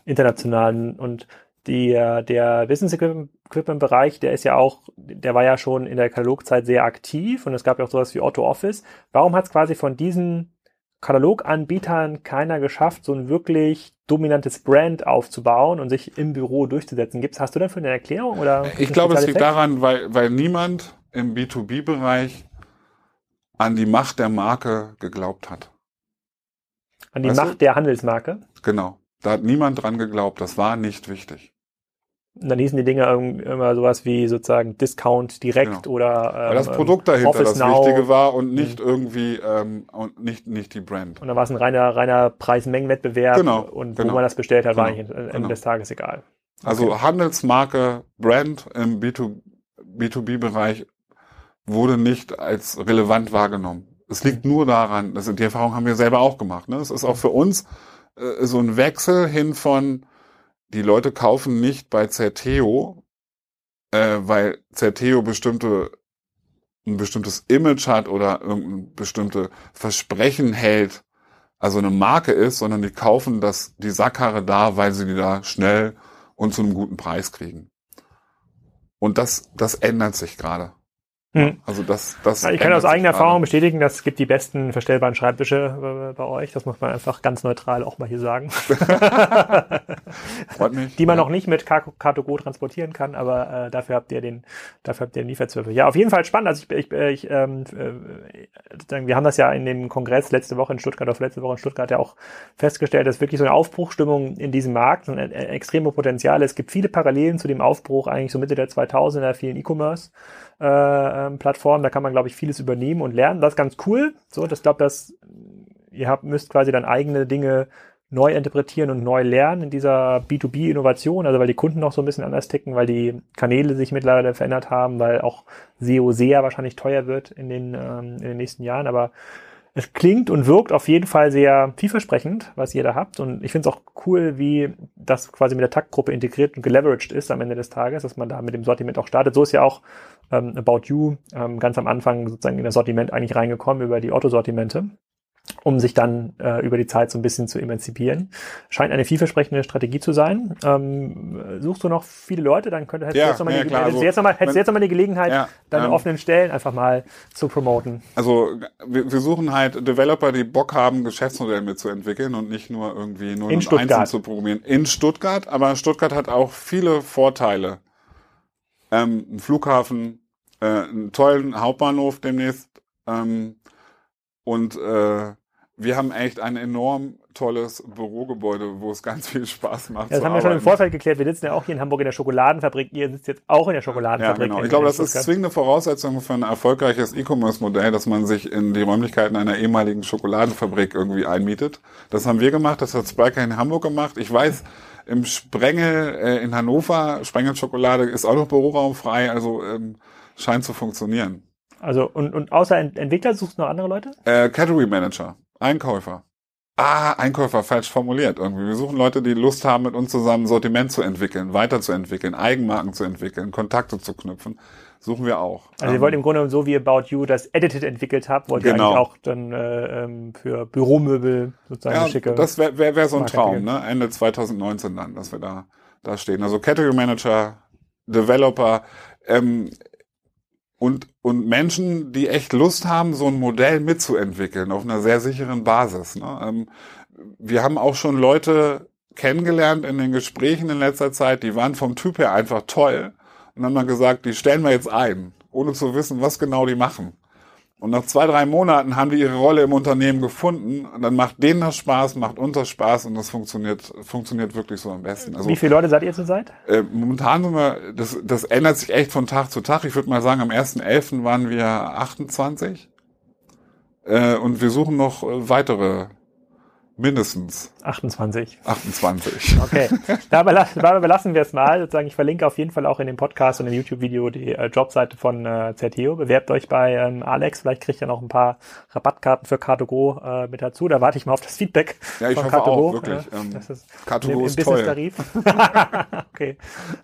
international. Und die, äh, der Business Equipment Bereich, der ist ja auch, der war ja schon in der Katalogzeit sehr aktiv und es gab ja auch sowas wie Otto Office. Warum hat es quasi von diesen Kataloganbietern keiner geschafft, so ein wirklich dominantes Brand aufzubauen und sich im Büro durchzusetzen. Gibt's, hast du dafür eine Erklärung oder? Ich glaube, es liegt daran, weil, weil niemand im B2B-Bereich an die Macht der Marke geglaubt hat. An die weißt Macht du? der Handelsmarke? Genau. Da hat niemand dran geglaubt. Das war nicht wichtig. Und dann hießen die Dinge immer sowas wie sozusagen Discount direkt genau. oder ähm, Weil das Produkt dahinter Office das Now. Wichtige war und nicht mhm. irgendwie ähm, und nicht nicht die Brand. Und dann war es ein reiner reiner Preis-Mengen-Wettbewerb genau, und genau. wo man das bestellt hat, genau, war eigentlich Ende genau. des Tages egal. Also okay. Handelsmarke, Brand im B2, B2B-Bereich wurde nicht als relevant wahrgenommen. Es liegt nur daran, also die Erfahrung haben wir selber auch gemacht. Ne? Es ist auch für uns äh, so ein Wechsel hin von die Leute kaufen nicht bei Zerteo äh, weil Certeo bestimmte ein bestimmtes Image hat oder irgendein bestimmte Versprechen hält, also eine Marke ist, sondern die kaufen das, die Sackkarre da, weil sie die da schnell und zu einem guten Preis kriegen. Und das, das ändert sich gerade. Hm. Also das, das ich kann aus eigener Erfahrung bestätigen, dass es gibt die besten verstellbaren Schreibtische äh, bei euch. Das muss man einfach ganz neutral auch mal hier sagen. Freut mich. Die man ja. noch nicht mit Car2Go transportieren kann, aber äh, dafür habt ihr den, dafür habt ihr den Lieferzwürfel. Ja, auf jeden Fall spannend. Also ich, ich, ich ähm, äh, wir haben das ja in dem Kongress letzte Woche in Stuttgart, auf letzte Woche in Stuttgart ja auch festgestellt, dass wirklich so eine Aufbruchstimmung in diesem Markt, so ein äh, extreme Potenzial. Es gibt viele Parallelen zu dem Aufbruch eigentlich so Mitte der 2000er, vielen E-Commerce äh, ähm, Plattform. Da kann man, glaube ich, vieles übernehmen und lernen. Das ist ganz cool. So, das glaube, dass ihr habt, müsst quasi dann eigene Dinge neu interpretieren und neu lernen in dieser B2B-Innovation, also weil die Kunden noch so ein bisschen anders ticken, weil die Kanäle sich mittlerweile verändert haben, weil auch SEO sehr wahrscheinlich teuer wird in den, ähm, in den nächsten Jahren. Aber es klingt und wirkt auf jeden Fall sehr vielversprechend, was ihr da habt. Und ich finde es auch cool, wie das quasi mit der Taktgruppe integriert und geleveraged ist am Ende des Tages, dass man da mit dem Sortiment auch startet. So ist ja auch ähm, About You ähm, ganz am Anfang sozusagen in das Sortiment eigentlich reingekommen über die Otto-Sortimente um sich dann äh, über die Zeit so ein bisschen zu emanzipieren. Scheint eine vielversprechende Strategie zu sein. Ähm, suchst du noch viele Leute, dann könnte, hättest, ja, du jetzt nochmal ja, die, klar, also, jetzt hättest jetzt nochmal die Gelegenheit, ja, deine ähm, offenen Stellen einfach mal zu promoten. Also wir, wir suchen halt Developer, die Bock haben, Geschäftsmodelle mitzuentwickeln und nicht nur irgendwie nur in einzeln zu probieren. In Stuttgart, aber Stuttgart hat auch viele Vorteile. Ähm, ein Flughafen, äh, einen tollen Hauptbahnhof demnächst ähm, und äh, wir haben echt ein enorm tolles Bürogebäude, wo es ganz viel Spaß macht. Ja, das haben wir schon im Vorfeld geklärt. Wir sitzen ja auch hier in Hamburg in der Schokoladenfabrik. Ihr sitzt jetzt auch in der Schokoladenfabrik. Ja, genau. Ich glaube, das ist zwingende Voraussetzung für ein erfolgreiches E-Commerce-Modell, dass man sich in die Räumlichkeiten einer ehemaligen Schokoladenfabrik irgendwie einmietet. Das haben wir gemacht. Das hat Spiker in Hamburg gemacht. Ich weiß, im Sprengel äh, in Hannover, Sprengel Schokolade ist auch noch Büroraum frei. Also ähm, scheint zu funktionieren. Also und, und außer Entwickler suchst du noch andere Leute? Äh, Category Manager. Einkäufer. Ah, Einkäufer, falsch formuliert irgendwie. Wir suchen Leute, die Lust haben, mit uns zusammen Sortiment zu entwickeln, weiterzuentwickeln, Eigenmarken zu entwickeln, Kontakte zu knüpfen. Suchen wir auch. Also ihr wollt im Grunde so wie About You das Edited entwickelt habt, wollt genau. ihr eigentlich auch dann äh, ähm, für Büromöbel sozusagen ja, schicke. Das wäre wär, wär so ein Traum, ne? Ende 2019 dann, dass wir da, da stehen. Also Category Manager, Developer, ähm, und, und Menschen, die echt Lust haben, so ein Modell mitzuentwickeln auf einer sehr sicheren Basis. Ne? Ähm, wir haben auch schon Leute kennengelernt in den Gesprächen in letzter Zeit, die waren vom Typ her einfach toll und haben dann gesagt, die stellen wir jetzt ein, ohne zu wissen, was genau die machen. Und nach zwei, drei Monaten haben die ihre Rolle im Unternehmen gefunden. Und dann macht denen das Spaß, macht uns das Spaß und das funktioniert, funktioniert wirklich so am besten. Also, Wie viele Leute seid ihr zurzeit? Äh, momentan sind wir, das, das ändert sich echt von Tag zu Tag. Ich würde mal sagen, am 1.11. waren wir 28. Äh, und wir suchen noch äh, weitere Mindestens. 28. 28. Okay. Dabei, dabei belassen wir es mal. Sozusagen, ich verlinke auf jeden Fall auch in dem Podcast und im YouTube-Video die äh, Jobseite von äh, Zerteo. Bewerbt euch bei ähm, Alex. Vielleicht kriegt ihr noch ein paar Rabattkarten für Car2Go äh, mit dazu. Da warte ich mal auf das Feedback ja, ich von hoffe Car2Go. Auch, wirklich. Äh, ähm, das ist Car2Go ist toll. Tarif. okay.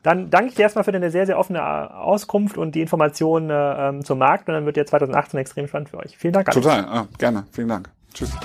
Dann danke ich dir erstmal für deine sehr, sehr offene äh, Auskunft und die Informationen äh, ähm, zum Markt. Und dann wird ja 2018 extrem spannend für euch. Vielen Dank. Alex. Total. Ah, gerne. Vielen Dank. Tschüss.